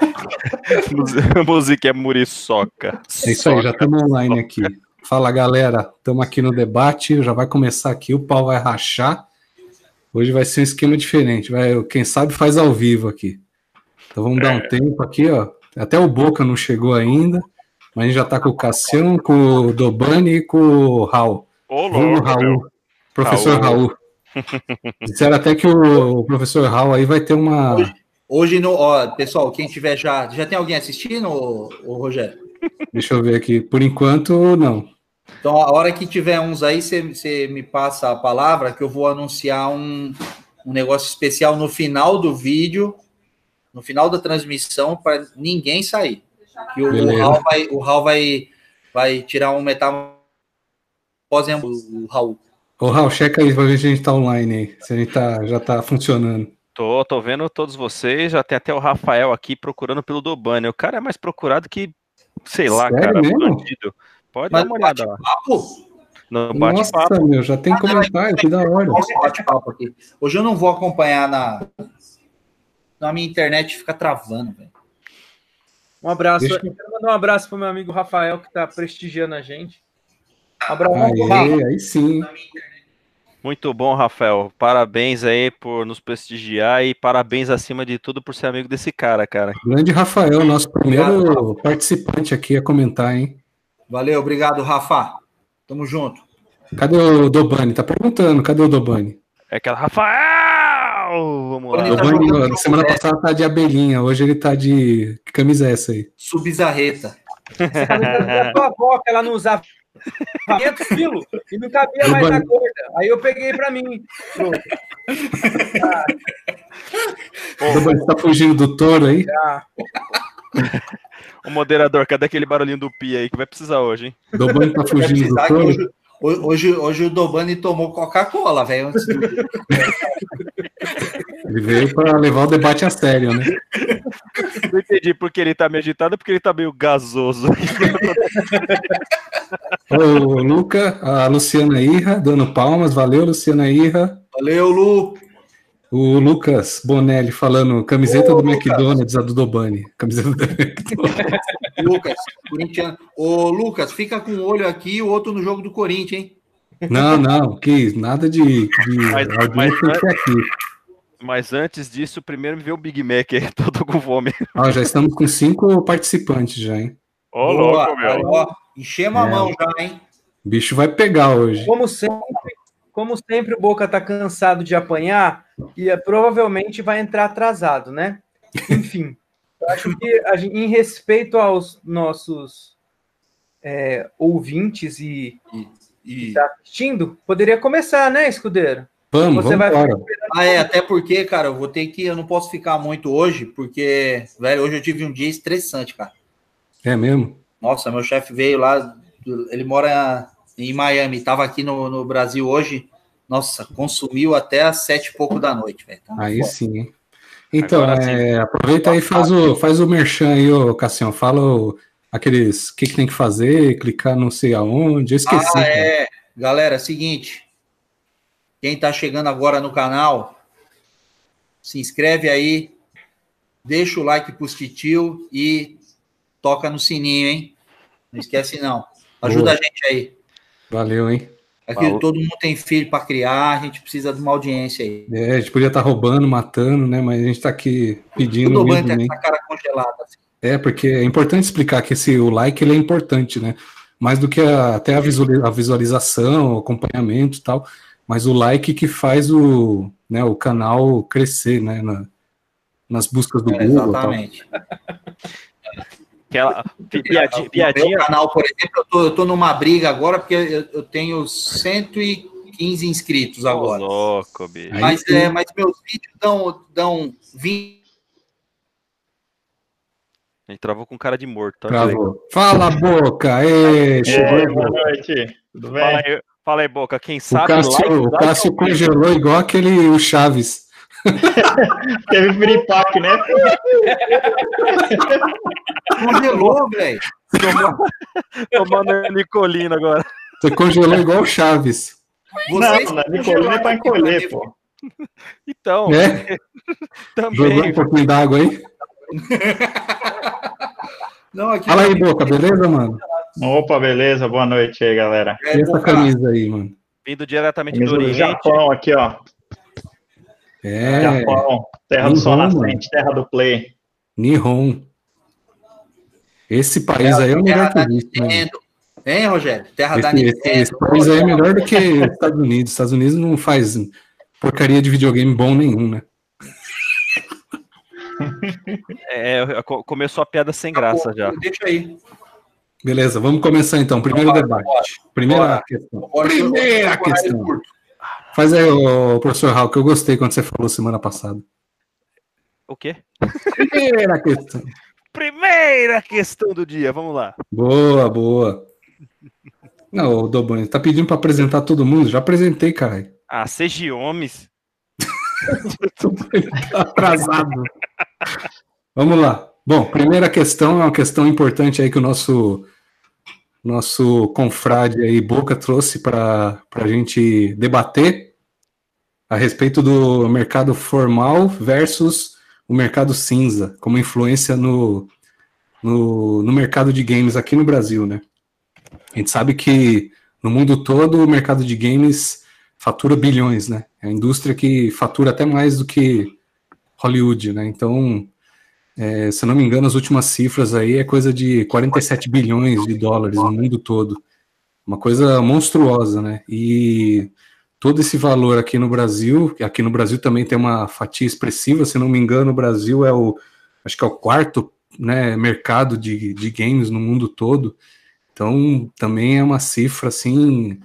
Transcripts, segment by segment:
Música é muriçoca. É isso aí, já estamos online aqui. Fala galera, estamos aqui no debate, já vai começar aqui, o pau vai rachar. Hoje vai ser um esquema diferente, vai, quem sabe faz ao vivo aqui. Então vamos dar um tempo aqui, ó. Até o Boca não chegou ainda, mas a gente já está com o Cassião, com o Dobani e com o Raul. Ô, louco, Raul. meu. Professor Raul. Raul. Disseram até que o professor Raul aí vai ter uma. Hoje, no, ó, pessoal, quem tiver já. Já tem alguém assistindo, ô, ô, Rogério? Deixa eu ver aqui. Por enquanto, não. Então, a hora que tiver uns aí, você me passa a palavra que eu vou anunciar um, um negócio especial no final do vídeo, no final da transmissão, para ninguém sair. O, o Raul, vai, o Raul vai, vai tirar um metal. O Raul. Ô, Raul, checa aí pra ver se a gente tá online aí. Se a gente tá, já tá funcionando. Tô, tô vendo todos vocês. Já tem até o Rafael aqui procurando pelo Dobani. O cara é mais procurado que, sei lá, Sério cara, mesmo? bandido. Pode Mas dar uma olhada lá. bate-papo? No Nossa, bate-papo. meu, já tem comentário, que da hora. Nossa, bate-papo aqui. Hoje eu não vou acompanhar na. Na minha internet fica travando, velho. Um abraço. Deixa- Eu quero mandar um abraço pro meu amigo Rafael, que tá prestigiando a gente. Um abraço Rafa. Aí, aí sim. Muito bom, Rafael. Parabéns aí por nos prestigiar e parabéns acima de tudo por ser amigo desse cara, cara. Grande Rafael, nosso primeiro Obrigado, participante aqui a comentar, hein? Valeu, obrigado, Rafa. Tamo junto. Cadê o Dobani? Tá perguntando, cadê o Dobani? É aquela Rafael! Vamos lá. Tá Dobani, jogando na semana passada tá de abelhinha, hoje ele tá de. Que camisa é essa aí? Subizarreta. Essa camisa da tua avó, que ela não usava 500 quilos e não cabia mais na corda. Aí eu peguei pra mim. Dobani você tá fugindo do touro aí? Ah, O moderador, cadê aquele barulhinho do pi aí que vai precisar hoje, hein? O Dobani tá fugindo do touro? Hoje, hoje, o Dobani tomou Coca-Cola, velho. antes do- Ele veio para levar o debate a sério, né? Não entendi porque ele tá meio agitado, porque ele tá meio gasoso. O Luca, a Luciana Irra, dando palmas, valeu, Luciana Irra. Valeu, Lu. O Lucas Bonelli falando camiseta Ô, do Lucas. McDonald's, a do Dobani. Camiseta do McDonald's. Lucas, corintiano. Ô, Lucas, fica com um olho aqui e o outro no jogo do Corinthians, hein? Não, não, que nada de, de Mas- mas-. Mas antes disso, primeiro me vê o Big Mac aí, todo com fome. Ó, já estamos com cinco participantes já, hein? Ô, Boa, louco, meu. Ó, enchemos a É. mão já, hein? O bicho vai pegar hoje. como sempre, como sempre, o Boca tá cansado de apanhar e eh, provavelmente vai entrar atrasado, né? Enfim, acho que a gente- em respeito aos nossos eh, ouvintes e E- tá assistindo, poderia começar, né, Escudeiro? Vamos, Você vamos vai. Ah, é, até porque, cara, eu vou ter que. Eu não posso ficar muito hoje, porque, velho, hoje eu tive um dia estressante, cara. É mesmo? Nossa, meu chefe veio lá, ele mora em Miami, tava aqui no, no Brasil hoje. Nossa, consumiu até às sete e pouco da noite, velho. Tá Aí foda. sim, hein? Então, é, aproveita aí e faz o, faz o merchan aí, ô Cassião. Fala o- aqueles o que, que tem que fazer, clicar não sei aonde. Eu esqueci. Ah, cara. é. Galera, seguinte. Quem tá chegando agora no canal, se inscreve aí, deixa o like pro titio e toca no sininho, hein? Não esquece, não. Ajuda Boa. a gente aí. Valeu, hein? Aqui Falou. todo mundo tem filho para criar, a gente precisa de uma audiência aí. É, a gente podia estar roubando, matando, né? Mas a gente tá aqui pedindo Tudo bem, essa cara congelada. assim. É, porque é importante explicar que esse, o like ele é importante, né? Mais do que a- até a, a visualização, o acompanhamento e tal, mas o like que faz o, né, o canal crescer, né? na- nas buscas do É, Google exatamente. Aquela pi- piadinha, No piadinha, meu canal, por exemplo, eu tô, eu tô numa briga agora porque eu, eu tenho 115 inscritos Ô, agora. louco, bicho. Mas, é, mas meus vídeos dão, dão 20. A gente travou com cara de morto. Tá? Travou. Fala, boca! Chegou. boa noite. Tudo Fala bem? aí, fala aí, Boca. Quem O sabe Cássio, like, o Cássio ao vivo. congelou igual aquele o Chaves. Teve piripaque, né? Congelou, velho. Tomando Nicolina agora. Você congelou igual o Chaves. Vocês Não, Nicolina é pra encolher, pô. Então, É? Jogou também. um pouquinho d'água aí? Não, aqui Fala aí, Boca, beleza, mano? Opa, beleza? Boa noite aí, galera. É, essa camisa aí, mano? Vindo diretamente do Camisa do Oriente. Japão aqui, ó. É, Japão, terra do sol nascente, terra do play. Nihon. Esse país aí é o melhor que da existe, né? Hein, Rogério? Terra da Esse, esse, Nintendo. esse país aí é melhor do que os Estados Unidos. Estados Unidos não faz porcaria de videogame bom nenhum, né? É, co- começou a piada sem graça já. Deixa aí. Beleza, vamos começar então. Primeiro Bora, debate. bora. Primeira Bora. questão. Bora, Primeira bora, questão. Faz aí, ô, professor Raul, que eu gostei quando você falou semana passada. O quê? Primeira questão. Primeira questão do dia, vamos lá. Boa, boa. Não, Dobani, tá pedindo pra apresentar todo mundo? Já apresentei, caralho. Ah, seja homens. Tá atrasado. Vamos lá. Bom, primeira questão é uma questão importante aí que o nosso nosso confrade aí Boca trouxe para a gente debater a respeito do mercado formal versus o mercado cinza, como influência no, no, no mercado de games aqui no Brasil, né? A gente sabe que no mundo todo o mercado de games fatura bilhões, né? É a indústria que fatura até mais do que Hollywood, né? Então, é, se não me engano, as últimas cifras aí é coisa de 47 bilhões de dólares no mundo todo. Uma coisa monstruosa, né? E todo esse valor aqui no Brasil, aqui no Brasil também tem uma fatia expressiva, se não me engano, o Brasil é o, acho que é o quarto né, mercado de, de games no mundo todo. Então, também é uma cifra, assim,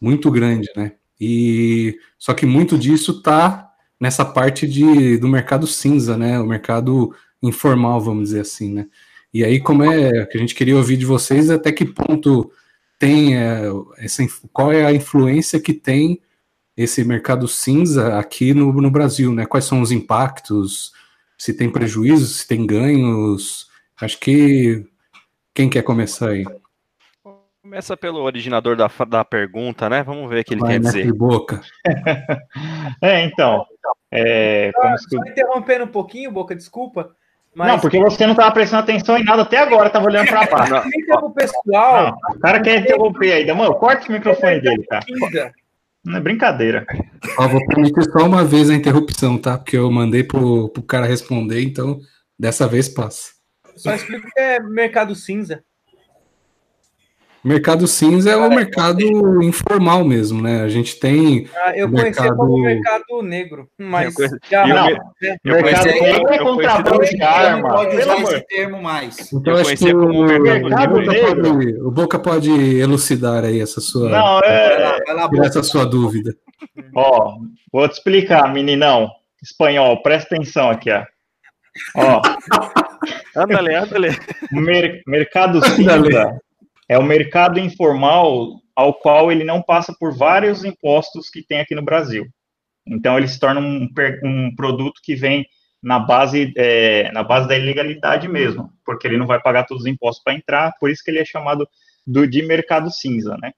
muito grande, né? E só que muito disso tá nessa parte de, do mercado cinza, né? O mercado informal, vamos dizer assim, né? E aí, como é que a gente queria ouvir de vocês, até que ponto tem é, essa, qual é a influência que tem esse mercado cinza aqui no, no Brasil, né? Quais são os impactos? Se tem prejuízos, se tem ganhos? Acho que quem quer começar aí? Começa pelo originador da, da pergunta, né? Vamos ver o que ele Vai, quer dizer. Boca. É, então. É, como se- Só interrompendo um pouquinho, Boca, desculpa. Mas Não, porque você não estava prestando atenção em nada até agora, tava olhando para baixo. Não, explica pro pessoal Não, o cara quer interromper ainda. Mano, corta o microfone dele, cara. Não é brincadeira. Ó, vou permitir só uma vez a interrupção, tá? Porque eu mandei pro, pro cara responder, então dessa vez passa. Só explica o que é mercado cinza. Mercado cinza é o mercado informal mesmo, né? A gente tem. Ah, eu mercado- como mercado negro, mas Eu conheço- já- eu Não, me- O mercado conheci- negro é eu contrabando conheci- de Não arma. pode usar amor. esse termo mais. Então Eu acho que o, como o, mercado Boca negro. pode, o Boca pode elucidar aí essa sua, Não, é. essa sua dúvida. Ó, vou te explicar, meninão. Espanhol, presta atenção aqui, ó. Ó, Ándale, ándale. mer- mercado cinza é o mercado informal ao qual ele não passa por vários impostos que tem aqui no Brasil. Então ele se torna um, um produto que vem na base, é, na base da ilegalidade mesmo, porque ele não vai pagar todos os impostos para entrar, por isso que ele é chamado do, de mercado cinza, né?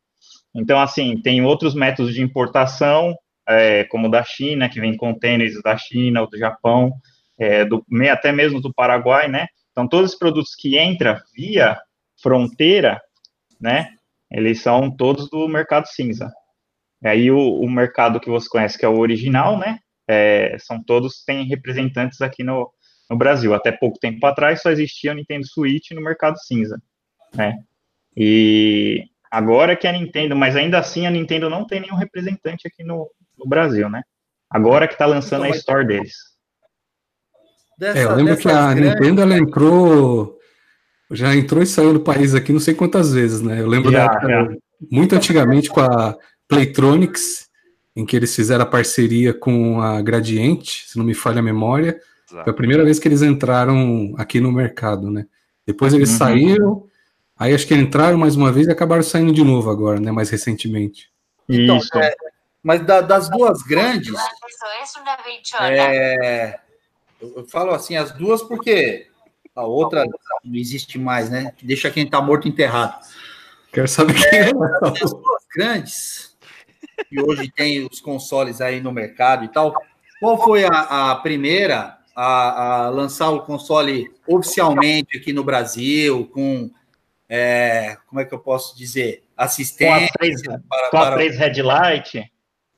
Então, assim, tem outros métodos de importação, é, como o da China, que vem contêineres da China ou do Japão, é, do, até mesmo do Paraguai, né? Então, todos os produtos que entram via fronteira, né? Eles são todos do mercado cinza. E aí, o, o mercado que você conhece, que é o original, né? é, são todos, têm representantes aqui no, no Brasil. Até pouco tempo atrás, só existia o Nintendo Switch no mercado cinza, né? E agora que a Nintendo, mas ainda assim a Nintendo não tem nenhum representante aqui no, no Brasil, né? Agora que tá lançando a store deles. Dessa- É, eu lembro que a grandes- Nintendo ela entrou. Já entrou e saiu do país aqui não sei quantas vezes, né? Eu lembro Já, da época, já. muito antigamente com a Playtronics, em que eles fizeram a parceria com a Gradiente, se não me falha a memória. Foi a primeira vez que eles entraram aqui no mercado, né? Depois eles Uhum. saíram, aí acho que entraram mais uma vez e acabaram saindo de novo agora, né? Mais recentemente. Então, Isso. é, mas da- das duas grandes, é, eu eu falo assim, as duas porque a outra não existe mais, né? Deixa quem tá morto enterrado. Quero saber quem é. As duas grandes, e hoje tem os consoles aí no mercado e tal, qual foi a, a primeira a, a lançar o console oficialmente aqui no Brasil, com, é, como é que eu posso dizer, Com a assistência 3, para, com a para 3 Headlight.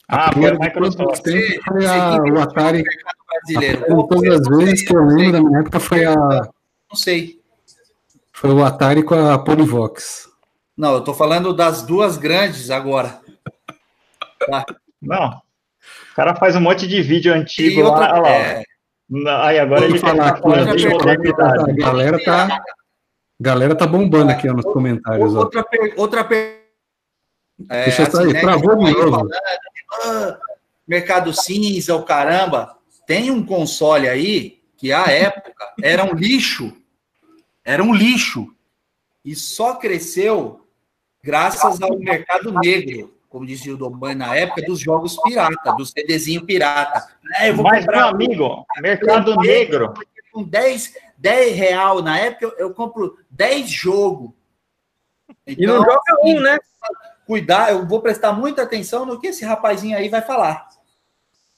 Ah, foi a Microsoft. foi a, que o Atari. brasileiro. Todas as vezes que eu lembro da minha época foi, a, Não sei. foi o Atari com a Polivox. Não, eu tô falando das duas grandes agora. Tá? Não. O cara faz um monte de vídeo antigo E lá. outra, olha lá. é, Não, Aí agora ele falar aqui, ó, modernidade. a galera tá, galera tá bombando aqui ó, nos comentários. Ó. outra per- outra per- é, Deixa eu sair, né, travou de novo. ah, mercado cinza, o caramba. Tem um console aí que à época era um lixo. Era um lixo. E só cresceu graças ao mercado negro, como dizia o Doban na época, dos jogos pirata, do CDzinho pirata. É, eu vou Mas, meu amigo, mercado negro. com 10, 10 real na época, eu, eu compro 10 jogos. E não joga um, né? Cuidar, eu vou prestar muita atenção no que esse rapazinho aí vai falar.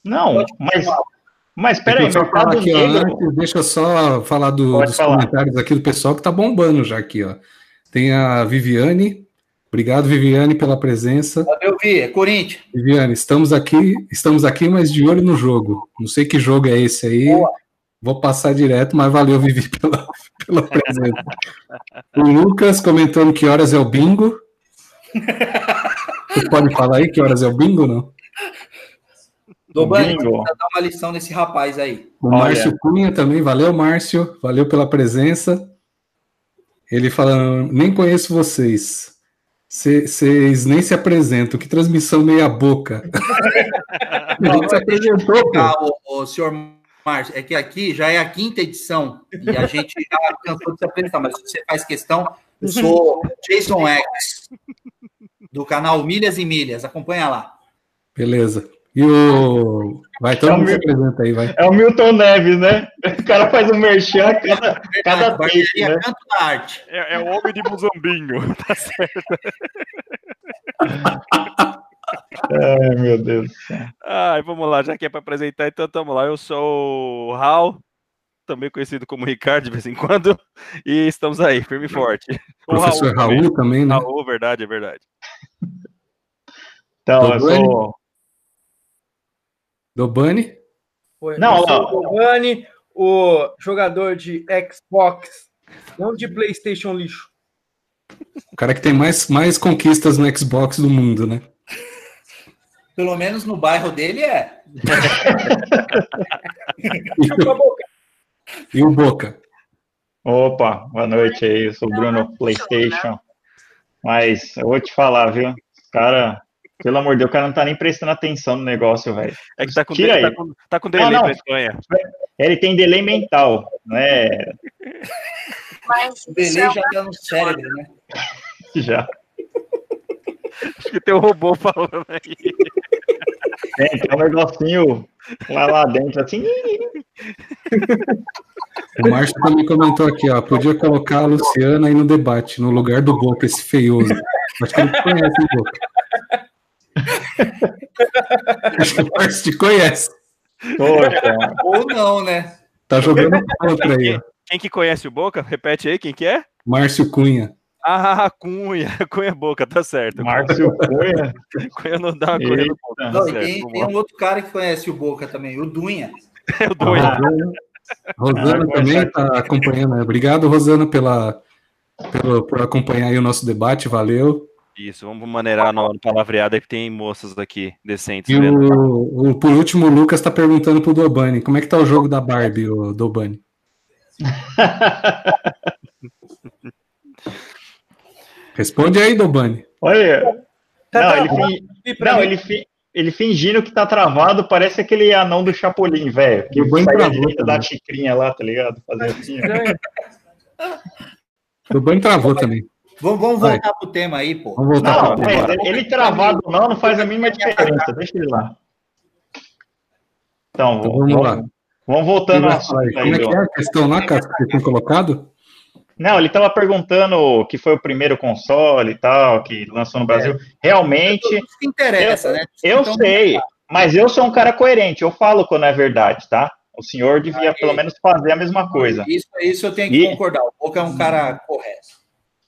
Não, mas. Mas peraí, Deixa eu falar aqui, ó, negro. antes, deixa eu só falar do- dos falar. comentários aqui do pessoal que tá bombando já aqui, ó. Tem a Viviane. Obrigado, Viviane, pela presença. Eu vi, é Corinthians. Viviane, estamos aqui, estamos aqui, mas de olho no jogo. Não sei que jogo é esse aí. Vou passar direto, mas valeu, Vivi, pela, pela presença. O Lucas comentando que horas é o bingo. Você pode falar aí que horas é o bingo, não? Vou dar uma lição nesse rapaz aí. O Olha. Márcio Cunha também, valeu, Márcio, valeu pela presença. Ele falando, nem conheço vocês. Vocês nem se apresentam, que transmissão meia boca. A gente se apresentou, pô. Ah, o, o senhor Márcio, é que aqui já é a quinta edição e a gente já cansou de se apresentar, mas se você faz questão, eu sou Jason X, do canal Milhas e Milhas, acompanha lá. Beleza. E o. Vai, todo É o mundo se apresenta aí, vai. É o Milton Neves, né? O cara faz um merchan a cada, cada take, Barbearia né? Canto da Arte. É, é o homem de Muzambinho, tá certo? Ai, meu Deus. Ai, vamos lá, já que é para apresentar, então tamo lá. Eu sou o Raul, também conhecido como Ricardo de vez em quando, e estamos aí, firme e forte. O Professor também. Raul também, né? Raul, verdade, é verdade. Então, eu Dobani? sou. Dobani. Foi. Não, sou lá. o jogador de Xbox, não de PlayStation lixo. O cara que tem mais, mais conquistas no Xbox do mundo, né? Pelo menos no bairro dele é. E o Boca. Opa, boa noite aí, eu sou o Bruno PlayStation. Mas eu vou te falar, viu? Os cara, pelo amor de Deus, o cara não tá nem prestando atenção no negócio, velho. É que tá com, Tira delay, aí. tá com, tá com delay Não, não. pra Espanha. Ele tem delay mental, né? Mas O Belê já tá no cérebro, né? Já. Acho que tem um robô falando aí. Tem, tem um negocinho lá, lá dentro, assim. O Márcio também comentou aqui, ó. Podia colocar a Luciana aí no debate, no lugar do Boca, esse feioso. Acho que ele conhece, hein, Boca. Acho que o Márcio te conhece. Poxa, Ou não, né? Tá jogando contra aí. Quem que conhece o Boca? Repete aí, quem que é? Márcio Cunha. Ah, Cunha, Cunha Boca, tá certo. Márcio Cunha. Cunha não dá Cunha no Boca, tá Não, certo. tem, tem um outro cara que conhece o Boca também, o Dunha. Eu A dou Rosana, Rosana Ah, também conhece. tá acompanhando. né? Obrigado, Rosana, pela, pelo, por acompanhar aí o nosso debate. Valeu. Isso, vamos maneirar no, no palavreado aí que tem moças aqui decentes E o, o- por último, o Lucas tá perguntando pro Dobani. Como é que tá o jogo da Barbie, o Dobani? Responde aí, Dobani. Olha. Tá Não, ele, travado fin- aqui pra não, ele, fi- ele fingindo que tá travado, parece aquele anão do Chapolin, velho. Que O da direita da xicrinha lá, tá ligado? Fazer assim, Dobani travou também. Vamos, vamos voltar pro tema aí, pô. Vamos voltar Não, pro tema. ele travado ou não, não faz a mínima diferença. Deixa ele lá. Então, Então, vamos lá. Vamos voltando ao assunto falar aí. Como é que é a questão lá, Cássio, que você tinha colocado? Não, ele estava perguntando que foi o primeiro console e tal, que lançou no Brasil. Realmente, Isso que interessa, né? eu Então, sei, mas eu sou um cara coerente, eu falo quando é verdade, tá? O senhor devia Aí. pelo menos fazer a mesma coisa. Isso, isso eu tenho que E- concordar. O Boca é um cara correto.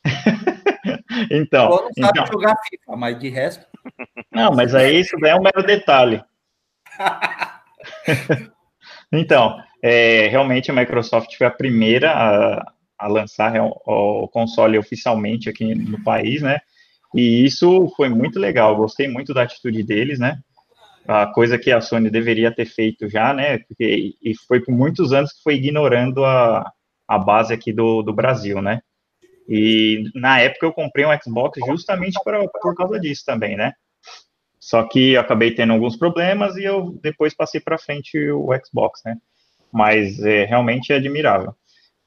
Então, Só não sabe então, jogar FIFA, mas de resto. não, mas aí isso é um mero detalhe. Então, é, realmente a Microsoft foi a primeira a, a lançar real- o console oficialmente aqui no país, né? E isso foi muito legal, gostei muito da atitude deles, né? A coisa que a Sony deveria ter feito já, né? Porque, e foi por muitos anos que foi ignorando a, a base aqui do, do Brasil, né? E na época eu comprei um Xbox justamente por, por causa disso também, né? Só que eu acabei tendo alguns problemas e eu depois passei para frente o Xbox, né? Mas é, realmente é admirável.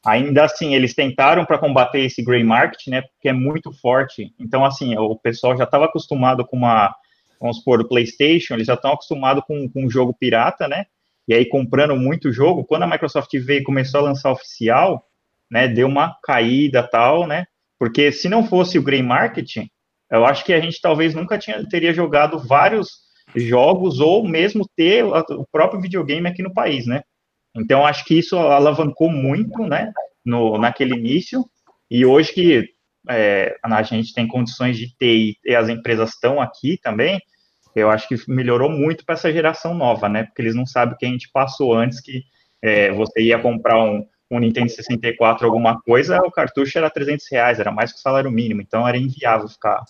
Ainda assim, eles tentaram para combater esse gray market, né? Porque é muito forte. Então, assim, o pessoal já estava acostumado com uma, vamos supor, o PlayStation, eles já estão acostumados com, com um jogo pirata, né? E aí comprando muito jogo. Quando a Microsoft veio e começou a lançar oficial, né? Deu uma caída tal, né? Porque se não fosse o gray marketing, eu acho que a gente talvez nunca tinha, teria jogado vários jogos ou mesmo ter o próprio videogame aqui no país, né? Então, acho que isso alavancou muito, né, no, naquele início, e hoje que é, a gente tem condições de ter e as empresas estão aqui também, eu acho que melhorou muito para essa geração nova, né, porque eles não sabem o que a gente passou antes, que é, você ia comprar um, um Nintendo 64 alguma coisa, o cartucho era 300 reais, era mais que o salário mínimo, então era inviável ficar,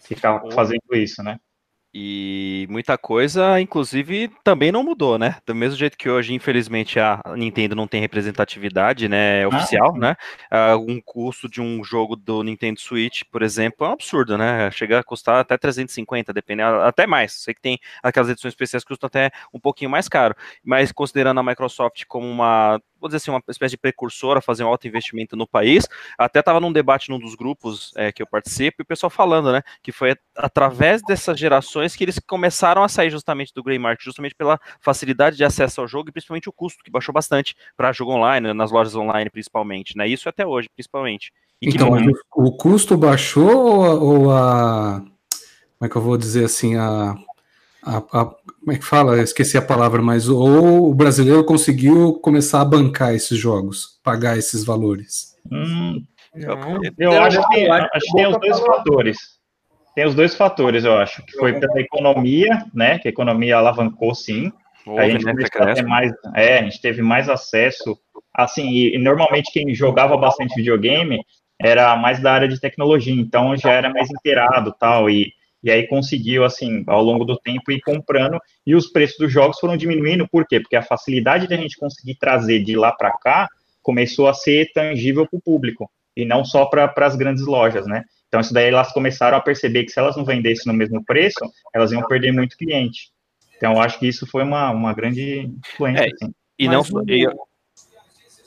ficar fazendo isso, né. E muita coisa, inclusive, também não mudou, né? Do mesmo jeito que hoje, infelizmente, a Nintendo não tem representatividade, né, oficial, sim. né? Ah, um custo de um jogo do Nintendo Switch, por exemplo, é um absurdo, né? Chega a custar até 350, dependendo, até mais. Sei que tem aquelas edições especiais que custam até um pouquinho mais caro, mas considerando a Microsoft como uma, vou dizer assim, uma espécie de precursora, fazer um alto investimento no país, até estava num debate num dos grupos é, que eu participo, e o pessoal falando, né, que foi através dessas gerações que eles começaram a sair justamente do Grey Market, justamente pela facilidade de acesso ao jogo e principalmente o custo, que baixou bastante para jogo online, nas lojas online principalmente, né, isso até hoje, principalmente. E Então, mas o, o custo baixou ou a, ou a- Como é que eu vou dizer assim? A, a- a- como é que fala? Eu esqueci a palavra, mas ou o brasileiro conseguiu começar a bancar esses jogos, pagar esses valores. Hum. Eu Não, acho que, eu acho que tem os dois fatores. Tem os dois fatores, eu acho, que foi pela economia, né? Que a economia alavancou sim. a gente né, começou a ter mais, é, a gente teve mais acesso, assim, e, e normalmente quem jogava bastante videogame era mais da área de tecnologia, então já era mais inteirado, tal, e, e aí conseguiu, assim, ao longo do tempo ir comprando, e os preços dos jogos foram diminuindo, por quê? Porque a facilidade da gente conseguir trazer de lá para cá começou a ser tangível para o público, e não só para as grandes lojas, né? Então, isso daí elas começaram a perceber que se elas não vendessem no mesmo preço, elas iam perder muito cliente. Então, eu acho que isso foi uma, uma grande influência, É, assim. E não Mas só- o- e-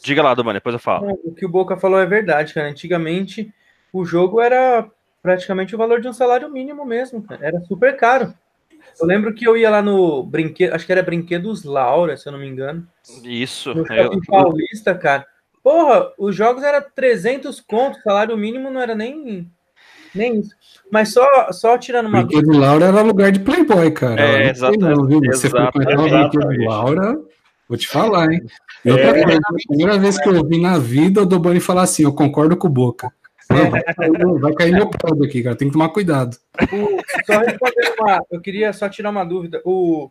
Diga lá, Domani, depois eu falo. Não, O que o Boca falou é verdade, cara. Antigamente o jogo era praticamente o valor de um salário mínimo mesmo, cara. Era super caro. Eu lembro que eu ia lá no brinquedo, acho que era Brinquedos Laura, se eu não me engano, Isso. no eu- Paulista, cara. Porra, os jogos eram 300 contos, salário mínimo não era nem, nem isso. Mas só, só tirando uma. Brinquedo Laura era lugar de Playboy, cara. É, Eu não viu? Você exata- frequentava o exatamente. Brinquedo Laura, vou te falar, hein? E outra É. coisa, a primeira vez que eu ouvi na vida o Dobani falar assim, eu concordo com o Boca. Não, vai, cair, meu- vai cair meu pau aqui, cara. Tem que tomar cuidado. O- só uma, eu queria só tirar uma dúvida. O,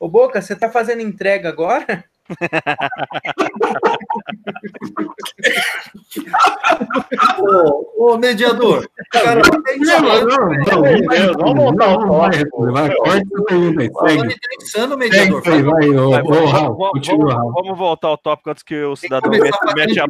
o Boca, você tá fazendo entrega agora? Ô, ô, mediador, cara, tem Deus, vamos voltar ao não vai tópico. vai, corta essa pergunta aí, Falando segue. interessando, Segue mediador. aí, vai, ô, vamos, Raul, vamos- continua, Raul. vamos voltar ao tópico antes que o cidadão mete, mete a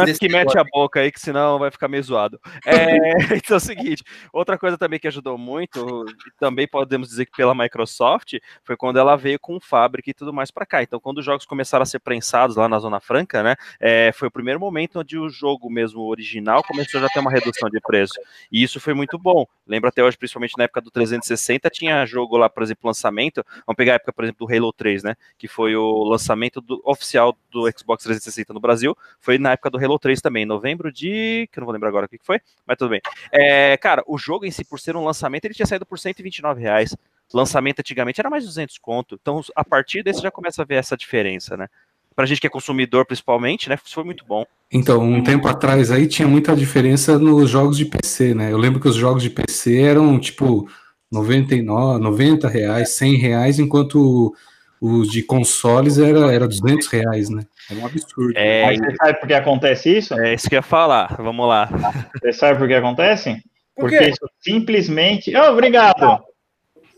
antes que mete a boca aí, que senão vai ficar meio zoado. É, então é o seguinte, outra coisa também que ajudou muito, e também podemos dizer que pela Microsoft, foi quando ela veio com fábrica e tudo mais para cá. Então, quando os jogos começaram a ser prensados lá na Zona Franca, né, é, foi o primeiro momento onde o jogo mesmo original começou já a ter uma redução de preço. E isso foi muito bom. Lembro até hoje, principalmente na época do 360, tinha jogo lá, por exemplo, lançamento. Vamos pegar a época, por exemplo, do Halo 3, né? Que foi o lançamento do- oficial do Xbox 360 no Brasil. Foi na época do Halo 3 também, em novembro de. que eu não vou lembrar agora o que foi, mas tudo bem. É, cara, o jogo em si, por ser um lançamento, ele tinha saído por 129 reais. Lançamento antigamente era mais 200 conto. Então, a partir desse já começa a ver essa diferença, né? Pra gente que é consumidor, principalmente, né? Isso foi muito bom. Então, um tempo atrás aí tinha muita diferença nos jogos de PC, né? Eu lembro que os jogos de PC eram tipo 99, 90 reais, 100 reais, enquanto os de consoles era, era 200 reais, né? Era um absurdo. É, Mas você sabe por que acontece isso? é isso que eu ia falar. Vamos lá. Você sabe por que acontece? Por Porque isso simplesmente. Oh, obrigado!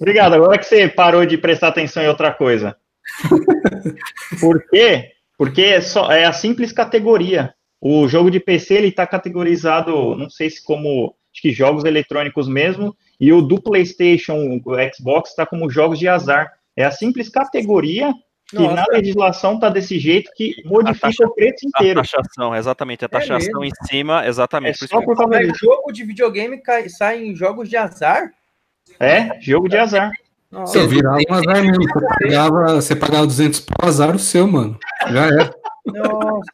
Obrigado. Agora que você parou de prestar atenção em outra coisa. Por quê? Porque é, só, é a simples categoria. O jogo de PC ele está categorizado, não sei se como acho que jogos eletrônicos mesmo, e o do PlayStation, o Xbox está como jogos de azar. É a simples categoria que Nossa. na legislação tá desse jeito que modifica taxa- o preço A inteiro. taxação, exatamente. A taxação mesmo? em cima, É exatamente. Por isso só por causa Mas disso. jogo de videogame cai, sai em jogos de azar? É, jogo de azar. Nossa. Você virava um azar mesmo. Você pagava, você pagava 200 pro azar o seu, mano. Já era. Nossa.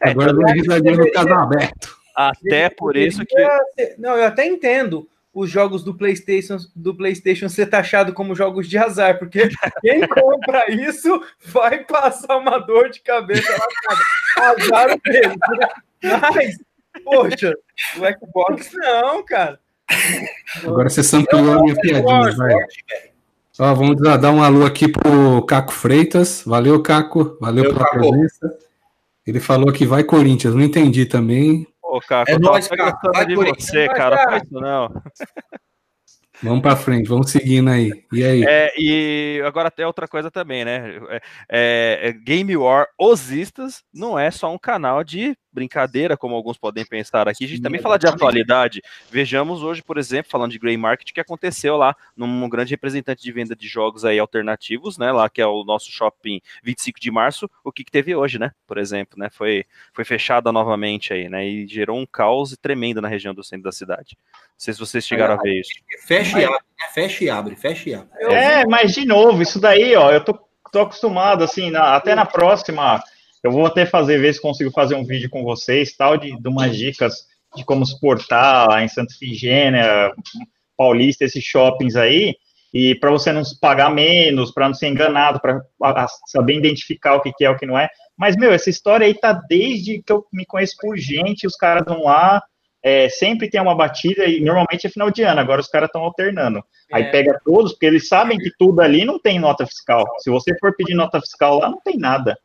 É, Agora então, vem a risadinha do casal aberto. até por isso que. Não, eu até entendo os jogos do PlayStation, do PlayStation ser taxado como jogos de azar, porque quem compra isso vai passar uma dor de cabeça lá, azar o dele. Mas, poxa, o Xbox não, cara. Agora você sampleou a minha piadinha, vai. Ó, vamos dar dar um alô aqui pro Caco Freitas. Valeu, Caco. Valeu Valeu, pela Caco. presença. Ele falou que vai Corinthians. Não entendi também. Ô, Caco, É nóis, Caco. gostando Vai, de Corinthians. você, Vai, cara. Não. Vamos pra frente, vamos seguindo aí. E aí? É, e agora tem outra coisa também, né? É, é, é, Game War Osistas não é só um canal de brincadeira, como alguns podem pensar aqui. A gente Sim, também fala de atualidade. Vejamos hoje, por exemplo, falando de Grey Market, que aconteceu lá num grande representante de venda de jogos aí alternativos, né? Lá que é o nosso shopping 25 de março. O que, que teve hoje, né? Por exemplo, né? Foi, foi fechada novamente aí, né? E gerou um caos tremendo na região do centro da cidade. Não sei se vocês chegaram a ver isso. Fecha e abre, né? Fecha e abre, fecha e abre. É, mas de novo, isso daí, ó, eu tô, tô acostumado, assim, na- até na próxima, eu vou até fazer, ver se consigo fazer um vídeo com vocês, tal, de, de umas dicas de como se portar lá em Santa Figênia, Paulista, esses shoppings aí, e para você não pagar menos, para não ser enganado, para saber identificar o que, que é o que não é. Mas, meu, essa história aí tá desde que eu me conheço por gente, os caras vão lá, é, sempre tem uma batida, e normalmente é final de ano, agora os caras estão alternando. Aí É. pega todos, porque eles sabem que tudo ali não tem nota fiscal. Se você for pedir nota fiscal lá, não tem nada.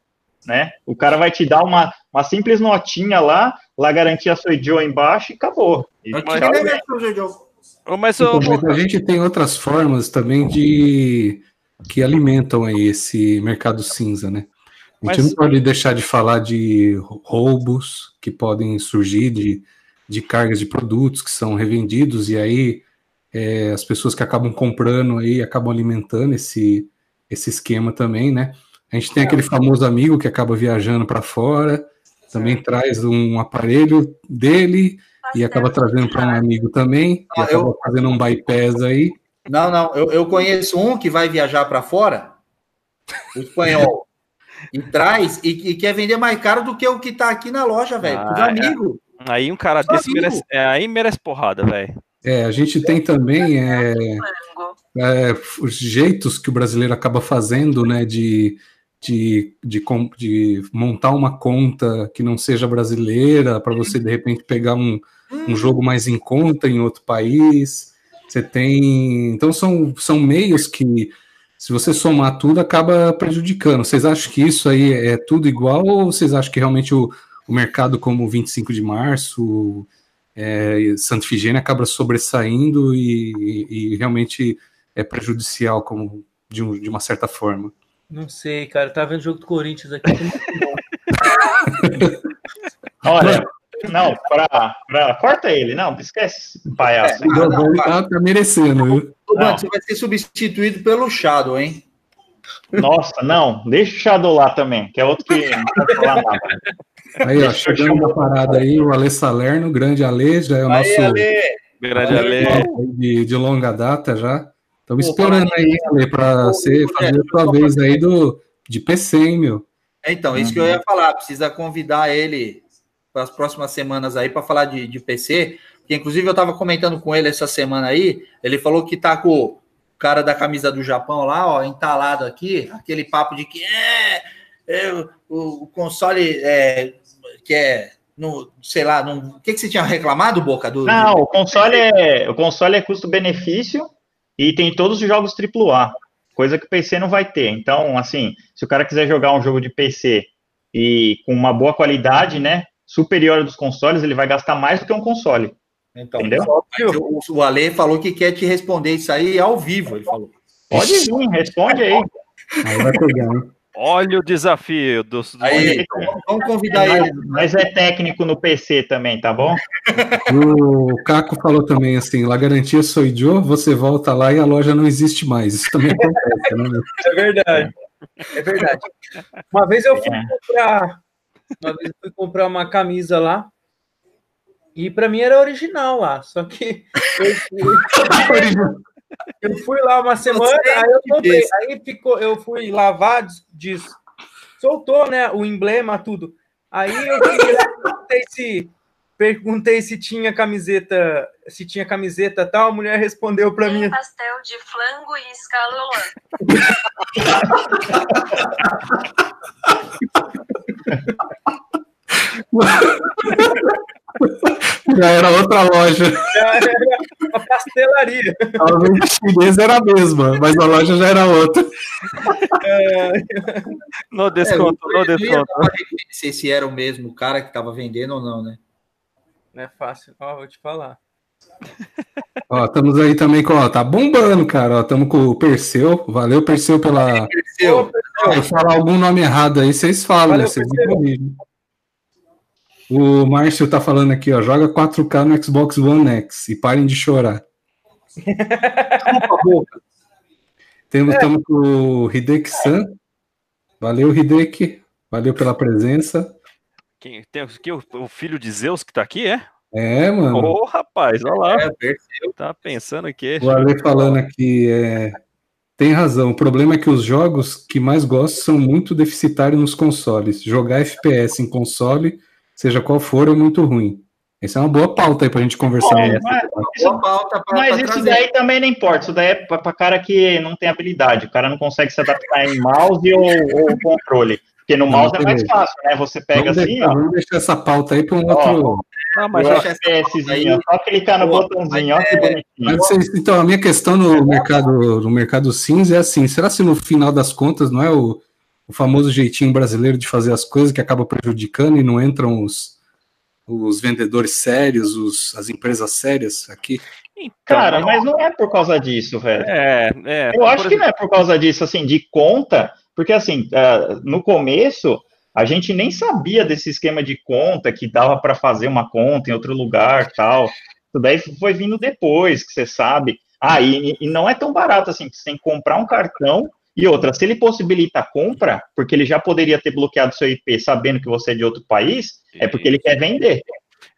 Né? O cara vai te dar uma, uma simples notinha lá, lá garantia sua Joe embaixo e acabou. E Aqui tchau, né? Mas, Então, ô, mas a gente tem outras formas também de que alimentam aí esse mercado cinza, né? A gente Mas- não pode deixar de falar de roubos que podem surgir de, de cargas de produtos que são revendidos e aí é, as pessoas que acabam comprando aí acabam alimentando esse, esse esquema também, né? A gente tem aquele famoso amigo que acaba viajando para fora, também traz um aparelho dele e acaba trazendo para um amigo também, e eu- acaba fazendo um bypass aí. Não, não. Eu, eu conheço um que vai viajar para fora, o espanhol, e traz e, e quer vender mais caro do que o que está aqui na loja, velho. Ah, é. amigos. aí um cara Só desse amigo. merece, é, aí merece porrada, velho. É, a gente tem também é, é, os jeitos que o brasileiro acaba fazendo, né, de, de, de, de montar uma conta que não seja brasileira, para você de repente pegar um, um jogo mais em conta em outro país. Você tem. Então são, são meios que, se você somar tudo, acaba prejudicando. Vocês acham que isso aí é tudo igual ou vocês acham que realmente o, o mercado como 25 de março, é, Santa Figênia acaba sobressaindo e, e- e realmente é prejudicial como de, um- de uma certa forma? Não sei, cara. Tá vendo o jogo do Corinthians aqui. Olha, não, pra, pra- corta ele, não, esquece esse palhaço. É. O Galvão tá, tá merecendo, viu? Não. Você vai ser substituído pelo Shadow, hein? Nossa, não, deixa o Shadow lá também, que é outro que não pode falar nada. Aí, ó, Deixa eu chegando na parada aí, o Ale Salerno, o grande Ale, já é o Aí, nosso Ale, Grande Ale. de, de longa data já. Estamos esperando aí, Ale, para você ô, fazer a sua vez aí do, de PC, hein, meu? Então, isso que eu ia falar. Precisa convidar ele para as próximas semanas aí para falar de, de PC. Porque, inclusive, eu estava comentando com ele essa semana aí. Ele falou que tá com cara da camisa do Japão lá, ó, entalado aqui, aquele papo de que é, é o, o, console é, que é no, sei lá, no, o que, que você tinha reclamado, Boca? Do, Não, o console é o console é custo-benefício e tem todos os jogos AAA, coisa que o PC não vai ter. Então, assim, se o cara quiser jogar um jogo de PC e com uma boa qualidade, né, superior dos consoles, ele vai gastar mais do que um console. Então, Entendeu? O, o Ale falou que quer te responder isso aí ao vivo, ele falou. Pode vir, responde aí. Aí vai pegar, hein? Olha o desafio dos. Aí, vamos convidar ele. Mas é técnico no PC também, tá bom? O Caco falou também assim: lá garantia sou Joe, você volta lá e a loja não existe mais. Isso também acontece, né? meu? É verdade. É verdade. Uma vez eu fui É. comprar. Uma vez eu fui comprar uma camisa lá. E para mim era original lá. Só que eu fui, eu fui lá uma semana, aí eu comprei. Aí ficou, eu fui lavar, des- soltou, né? O emblema, tudo. Aí eu perguntei se, perguntei se tinha camiseta, se tinha camiseta tal. A mulher respondeu para mim. Pastel de flango e escalolã. Já era outra loja. Já era uma pastelaria. A venda chinesa era a mesma, mas a loja já era outra. No desconto, É, no desconto. Se se era o mesmo cara que estava vendendo ou não, né? Não é fácil, ó, vou te falar. Ó, estamos aí também com, ó, tá bombando, cara. Ó, estamos com o Perseu. Valeu, Perseu, pela. Seu, Se eu falar algum nome errado aí, vocês falam, Valeu, né? Vocês me Perseu. corrigem. O Márcio tá falando aqui, ó, joga 4K no Xbox One X e parem de chorar. boca. Temos, Estamos com o Hideki San. Valeu, Hideki. Valeu pela presença. Quem, tem aqui o, o filho de Zeus que tá aqui, é? É, mano. Ô, rapaz, olha lá. É, Perseu. Tá pensando aqui. O Ale falando aqui, é, tem razão. O problema é que os jogos que mais gosto são muito deficitários nos consoles. Jogar FPS em console, seja qual for, é muito ruim. Essa é uma boa pauta aí pra gente conversar. É, né? mas, Boa pauta pra, mas pra isso trazer. daí também não importa. Isso daí é pra, pra cara que não tem habilidade. O cara não consegue se adaptar em mouse ou, ou controle. Porque no Não, mouse é mais fácil, né? Você pega vamos, assim, deixar, ó. vamos deixar essa pauta aí para um Ó, outro. Ah, Mas já, FPSzinho, aí- ó, só clicar no Pô, botãozinho, ó é- bonitinho. Mas vocês- então, a minha questão no mercado, no mercado cinza é assim: será se no final das contas não é o, o famoso jeitinho brasileiro de fazer as coisas que acaba prejudicando e não entram os, os vendedores sérios, os, as empresas sérias aqui? então, Cara, mas não é por causa disso, velho. É, é. Eu acho que não é por causa disso, assim, de conta, porque assim, ah, no começo a gente nem sabia desse esquema de conta que dava para fazer uma conta em outro lugar, tal. Isso daí foi vindo depois, que você sabe. Ah, e, e não é tão barato assim, que você tem que comprar um cartão e outra, se ele possibilita a compra, porque ele já poderia ter bloqueado seu IP sabendo que você é de outro país, é porque ele quer vender.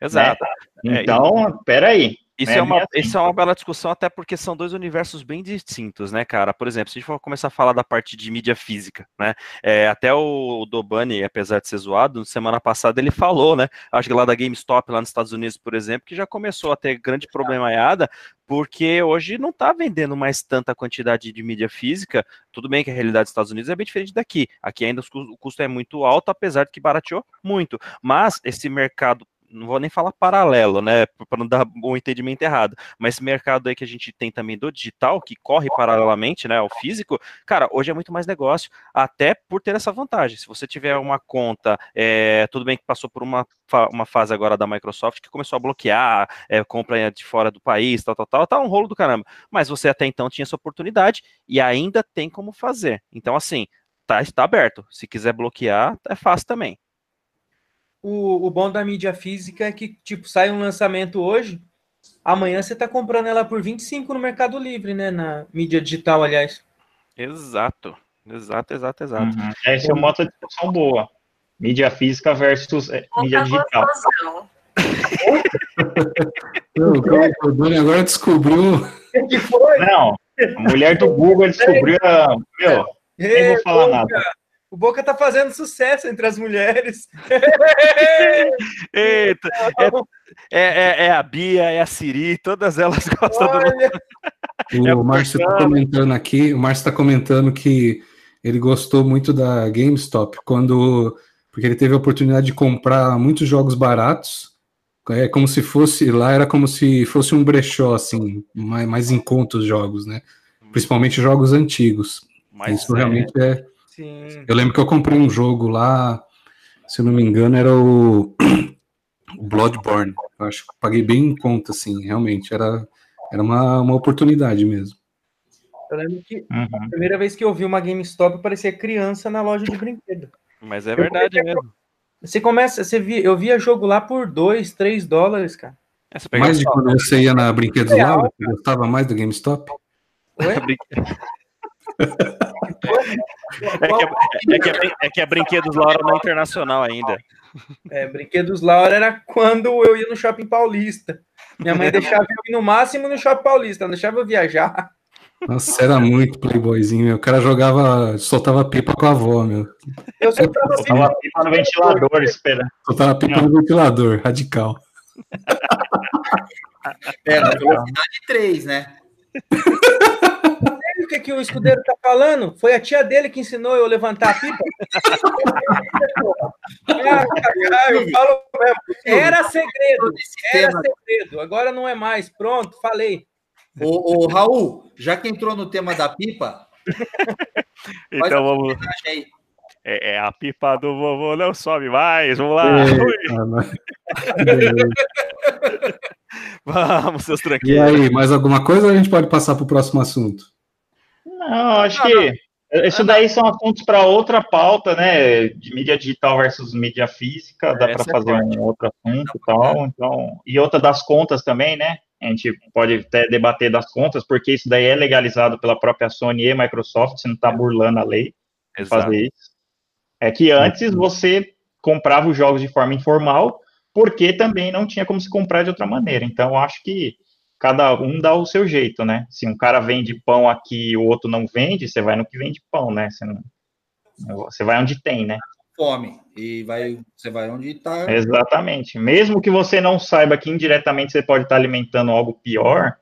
Exato. É, Então, peraí. Isso É é, uma, isso é uma bela discussão, até porque são dois universos bem distintos, né, cara? Por exemplo, se a gente for começar a falar da parte de mídia física, né? É, até o Dobani, apesar de ser zoado, semana passada ele falou, né? Acho que lá da GameStop, lá nos Estados Unidos, por exemplo, que já começou a ter grande problemaiada, porque hoje não tá vendendo mais tanta quantidade de mídia física. Tudo bem que a realidade dos Estados Unidos é bem diferente daqui. Aqui ainda o custo é muito alto, apesar de que barateou muito. Mas esse mercado não vou nem falar paralelo, né, para não dar um entendimento errado, mas esse mercado aí que a gente tem também do digital, que corre paralelamente, né, ao físico, cara, hoje é muito mais negócio, até por ter essa vantagem. Se você tiver uma conta, é, tudo bem que passou por uma, uma fase agora da Microsoft que começou a bloquear, é, compra de fora do país, tal, tal, tal, tá um rolo do caramba. Mas você até então tinha essa oportunidade e ainda tem como fazer. Então, assim, tá, está aberto. Se quiser bloquear, é fácil também. O, o bom da mídia física é que, tipo, sai um lançamento hoje, amanhã você tá comprando ela por 25 no Mercado Livre, né? Na mídia digital, aliás. Exato. Exato, exato, exato. Uhum. Essa é uma outra discussão boa. Mídia física versus é, mídia digital. gostosão. O agora descobriu. O que foi? Não, a mulher do Google descobriu a. Meu, nem vou falar nada. O Boca tá fazendo sucesso entre as mulheres. Eita, é, é, é a Bia, é a Siri, todas elas gostam do. Olha, O É o Márcio está Porcano. comentando aqui, o Márcio está comentando que ele gostou muito da GameStop quando porque ele teve a oportunidade de comprar muitos jogos baratos. É como se fosse lá era como se fosse um brechó assim, mais, mais em conta os jogos, né? Principalmente jogos antigos. Mas Isso é, realmente é. Sim. Eu lembro que eu comprei um jogo lá, se eu não me engano, era o, o Bloodborne. Eu acho que paguei bem em conta, assim, realmente. Era, era uma, uma oportunidade mesmo. Eu lembro que Uhum. a primeira vez que eu vi uma GameStop, eu parecia criança na loja de brinquedo. mas é verdade mesmo. Você começa, você via, eu via jogo lá por 2, 3 dólares, cara. É, Mais de quando você ia na Brinquedos Laura, você gostava mais do GameStop? Ué? É que é, é que é, é que é Brinquedos Laura não internacional ainda. É, Brinquedos Laura era quando eu ia no Shopping Paulista. Minha mãe deixava eu ir no máximo no Shopping Paulista, não deixava eu viajar. Nossa, era muito playboyzinho, meu. O cara jogava, soltava pipa com a avó, meu. Eu só tava assim, Tava pipa no ventilador, espera. Soltava pipa no ventilador, radical. É, na velocidade 3, né? o que, que o escudeiro tá falando? Foi a tia dele que ensinou eu a levantar a pipa? Cara, eu falo mesmo. Era segredo, era segredo. Agora não é mais. Pronto, falei. Ô, ô, Raul, já que entrou no tema da pipa, Então a vamos. aí. É, é a pipa do vovô não sobe mais. Vamos lá. É. Eita, Vamos, seus E tranquilos. aí, mais alguma coisa ou a gente pode passar para o próximo assunto? Não, acho que isso daí são assuntos para outra pauta, né? De mídia digital versus mídia física, dá para é fazer um outro assunto e tal. Então, e outra das contas também, né? A gente pode até debater das contas, porque isso daí é legalizado pela própria Sony e Microsoft, você não está burlando a lei Exato. fazer isso. É que antes você comprava os jogos de forma informal, porque também não tinha como se comprar de outra maneira. Então, eu acho que cada um dá o seu jeito, né? Se um cara vende pão aqui e o outro não vende, você vai no que vende pão, né? Você, não... você vai onde tem, né? Fome. E vai, você vai onde tá. Exatamente. Mesmo que você não saiba que indiretamente você pode estar alimentando algo pior,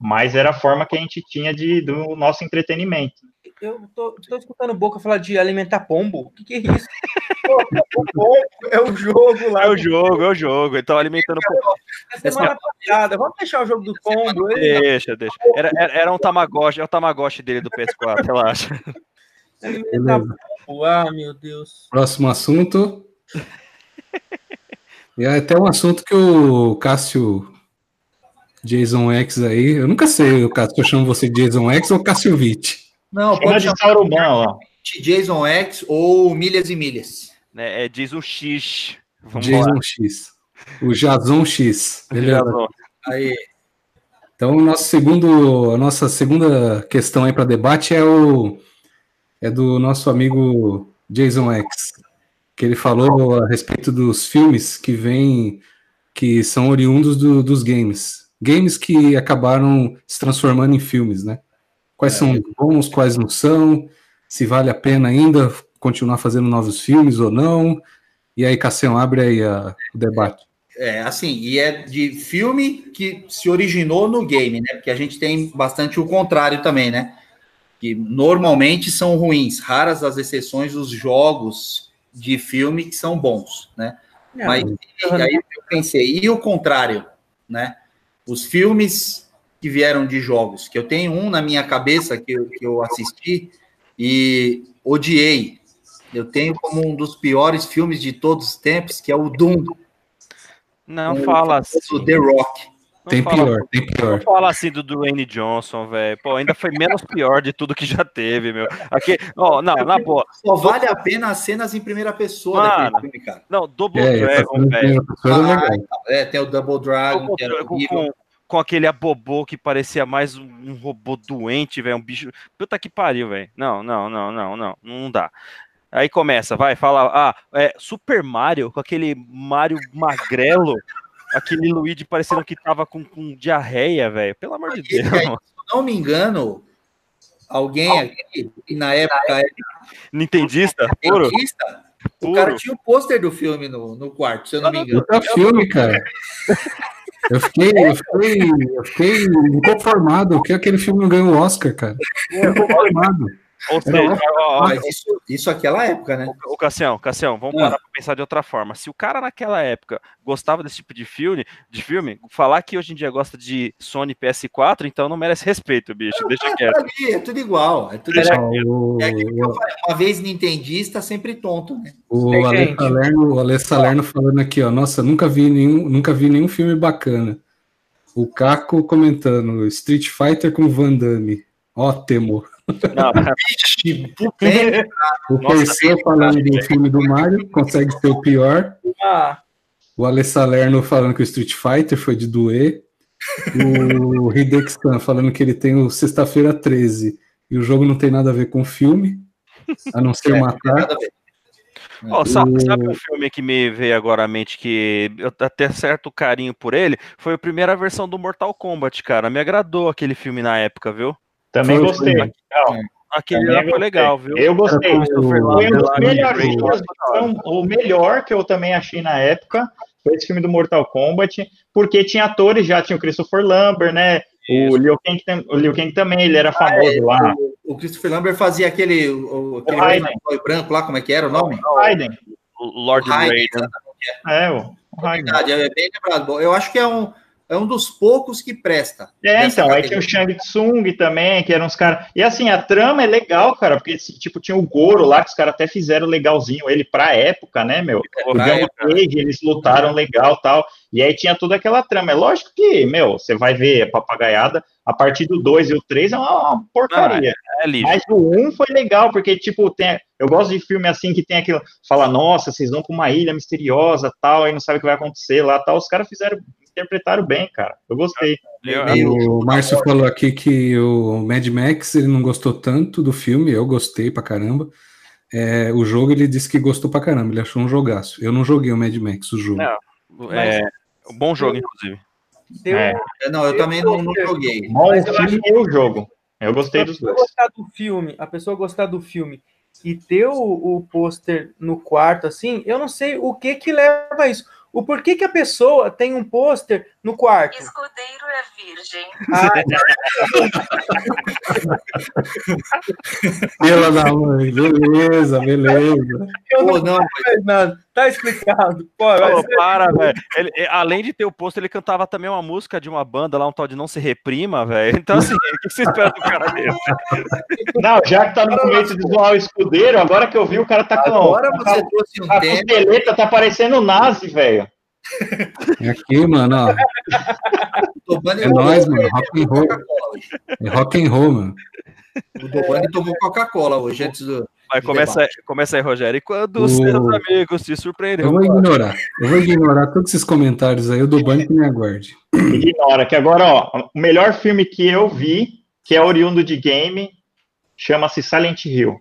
mas era a forma que a gente tinha de, do nosso entretenimento. Eu tô, tô escutando Boca falar de alimentar pombo. O que, que é isso? Pô, pombo é o jogo lá. É o jogo, é o jogo. Então alimentando. da semana passada. Vamos deixar o jogo do pombo. Ele Deixa, deixa. Era, era, era um Tamagotchi, é o Tamagotchi dele do PS4, relaxa. alimentar pombo. Ah, meu Deus. Próximo assunto. E é até um assunto que o Cássio Jason X aí, eu nunca sei, o Cássio, se eu chamo você de Jason X ou Cássio Witt. Não, Chama pode de chamar Sauruban, ó. Jason X ou Milhas e Milhas. É, diz um X. Vamos Jason lá. X. O Jason X. Beleza. Jason. Aí, Então, o nosso segundo, a nossa segunda questão aí para debate é o é do nosso amigo Jason X, que ele falou a respeito dos filmes que vêm que são oriundos do- dos games, games que acabaram se transformando em filmes, né? Quais são os bons, quais não são, se vale a pena ainda continuar fazendo novos filmes ou não. E aí, Cassião, abre aí a- o debate. é assim, e é de filme que se originou no game, né? Porque a gente tem bastante o contrário também, né? Que normalmente são ruins, raras as exceções os jogos de filme que são bons, né? Mas e aí eu pensei, e o contrário, né? Os filmes que vieram de jogos, que eu tenho um na minha cabeça que eu, que eu assisti e odiei. Eu tenho como um dos piores filmes de todos os tempos, que é o Doom, Não fala assim. do The Rock. Não Tem fala- pior, tem pior. Não fala assim do Dwayne Johnson, velho. Pô, ainda foi menos pior de tudo que já teve, meu. Aqui, ó, não, na boa. Só vale a pena as cenas em primeira pessoa Mano. daquele filme, cara. Não, Double É, Dragon, velho. legal. É, tem o Double Dragon, Double que era horrível. com, com aquele abobô que parecia mais um, um robô doente, velho. Um bicho. Puta que pariu, velho. Não, não, não, não, não. Não dá. Aí começa, vai, fala. Ah, é Super Mario, com aquele Mario magrelo. Aquele Luigi parecendo que tava com, com diarreia, velho. Pelo amor de Deus. aí, se eu não me engano, alguém aqui, que na época era Nintendista, puro, dentista, o puro. cara tinha o pôster do filme no, no quarto, se eu não me engano. Puta filme, cara. Eu fiquei, eu fiquei, eu fiquei inconformado que aquele filme não ganhou o Oscar, cara. Inconformado. Ou seja, ó, ó, Mas isso, isso aquela época, né? Ô, Cassião, Cassião, vamos Ah. parar pra pensar de outra forma. Se o cara naquela época gostava desse tipo de filme, de filme, falar que hoje em dia gosta de Sony PS4, então não merece respeito, bicho. Deixa quieto. Ali, é tudo igual. É tudo Deixa igual. O, É que eu falei, uma vez nintendista, sempre tonto, né? o Ale gente. Salerno, o Ale Salerno falando aqui, ó. Nossa, nunca vi nenhum, nunca vi nenhum filme bacana. O Caco comentando Street Fighter com Van Damme. Ótimo. Não, O Perseu falando do filme do Mario, consegue ser o pior. Ah, O Ale Salerno falando que o Street Fighter foi de doer. O Hideki-san falando que ele tem o Sexta-feira 13 e o jogo não tem nada a ver com o filme, a não ser É, matar. Ó, sabe, O- sabe um filme que me veio agora à mente que eu até certo carinho por ele? Foi a primeira versão do Mortal Kombat, cara. Me agradou aquele filme na época, viu? Também Foi, gostei. foi. Legal. Aquele Também lá foi legal, viu? Eu gostei. O- Foi um dos o- melhores. o- um- O melhor que eu também achei na época foi esse filme do Mortal Kombat, porque tinha atores, já tinha o Christopher Lambert, né? O Liu, Kang, o Liu Kang também, ele era famoso lá. O, o Christopher Lambert fazia aquele, o, aquele O branco lá, como é que era o nome? Raiden. Lord O Raiden, Raiden. É, o o Raiden. Verdade, é bem lembrado. Eu acho que é um, é um dos poucos que presta. É, então, aí tinha o. Shang Tsung também, que eram uns caras. E assim, a trama é legal, cara, porque esse, tipo, tinha o Goro lá, que os caras até fizeram legalzinho, ele pra época, né, meu? O pra Jungle Cage, eles lutaram legal tal. E aí tinha toda aquela trama. É lógico que, meu, você vai ver a papagaiada, a partir do 2 e o 3 é uma, uma porcaria. É livre. Mas o 1 foi legal, porque, tipo, tem, eu gosto de filme assim que tem aquilo. Fala, nossa, vocês vão pra uma ilha misteriosa tal, aí não sabe o que vai acontecer lá tal. Os caras fizeram, interpretaram bem, cara. Eu gostei. O Márcio falou aqui que o Mad Max ele não gostou tanto do filme, eu gostei pra caramba. É, o jogo ele disse que gostou pra caramba, ele achou um jogaço. Eu não joguei o Mad Max, o jogo. Não. É, um bom jogo, inclusive. deu, É. Não, eu também não, não joguei. Bom Mas o eu filme e o jogo. Eu gostei dos dois. gostar do filme, a pessoa gostar do filme e ter o, o pôster no quarto, assim, eu não sei o que que leva a isso. O porquê que a pessoa tem um pôster no quarto? Escudeiro é virgem. Ah, Pela da mãe, beleza, beleza. eu não Pô, não, nada. Tá explicado. Pô, ser- para, velho. Além de ter o posto, ele cantava também uma música de uma banda lá, um tal de Não Se Reprima, velho. Então, assim, o que você espera do cara desse? Não, já que tá no momento de zoar o escudeiro, agora que eu vi, o cara tá com. agora tá- você trouxe um A tema. costeleta tá parecendo nazi, velho. É aqui, mano, ó. É nóis, mano. Rock and roll. É rock and roll, mano. O Tobani tomou Coca-Cola hoje, antes do. Vai, começa, começa aí, Rogério. E quando O- os seus amigos te surpreendem, Eu vou ignorar. Eu vou ignorar todos esses comentários aí, o do banco me aguarde. Ignora, que agora, ó, o melhor filme que eu vi, que é oriundo de game, chama-se Silent Hill.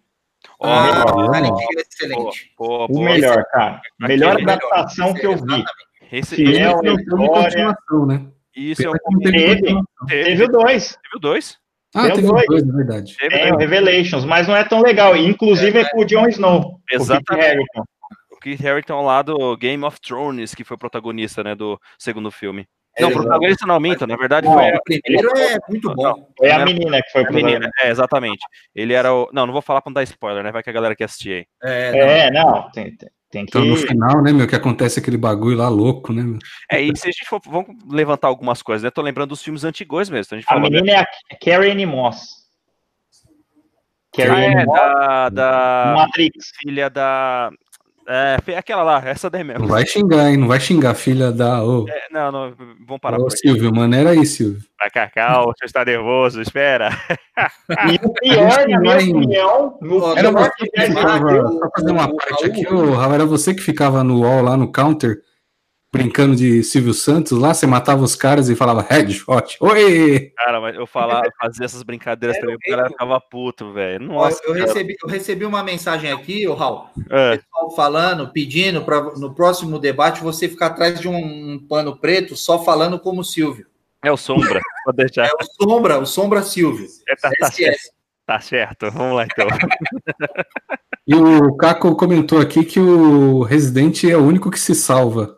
Ó, Ah, Silent. Hill é excelente. pô, O pô, melhor, cara. Melhor adaptação que eu vi. Esse, esse- Não teve história. continuação, né? isso é um não teve Teve. teve, Teve o dois. teve o dois. Ah, Tem teve dois. dois, é verdade. Teve Tem o. Revelations, mas não é tão legal. Inclusive é, com o Jon Snow. o Kit Exatamente. O Keith Harington lá do Game of Thrones, que foi protagonista, né, do segundo filme. É, não, legal. protagonista não, minta, na verdade Não, foi O primeiro é muito bom. Foi a Não, menina que foi a pro menina. É, exatamente. Ele era o... Não, não vou falar pra não dar spoiler, né, vai que a galera quer assistir aí. É, não. É, não, tem, tem, tem que. Então, no final, né, meu, que acontece aquele bagulho lá louco, né, meu? É, e se a gente for... Vamos levantar algumas coisas, né, tô lembrando dos filmes antigos mesmo, então a gente A menina é a Carrie Anne Moss. Carrie Ah, Anne é, Moss, da, da Matrix. filha da... É, aquela lá, essa daí mesmo. Não vai xingar, hein? Não vai xingar, filha da. Ô, É, não, não, vamos parar ô. Silvio, maneira aí, Silvio. Vai, Cacau, você está nervoso, espera. E o pior, na minha opinião, no Era você que é ficava, só fazer uma parte aqui, Rafa, era você que ficava no wall lá no counter, brincando de Silvio Santos lá, você matava os caras e falava headshot. Oi! Cara, mas eu falava, fazia essas brincadeiras Era também, o cara ficava puto, velho. Nossa, eu, cara. recebi, eu recebi uma mensagem aqui, o Raul, É. pessoal falando, pedindo para no próximo debate você ficar atrás de um, um pano preto só falando como Silvio. É o Sombra, pode deixar. É o Sombra, o Sombra Silvio. É, tá, tá certo. Tá certo, vamos lá então. E o Caco comentou aqui que o Resident é o único que se salva.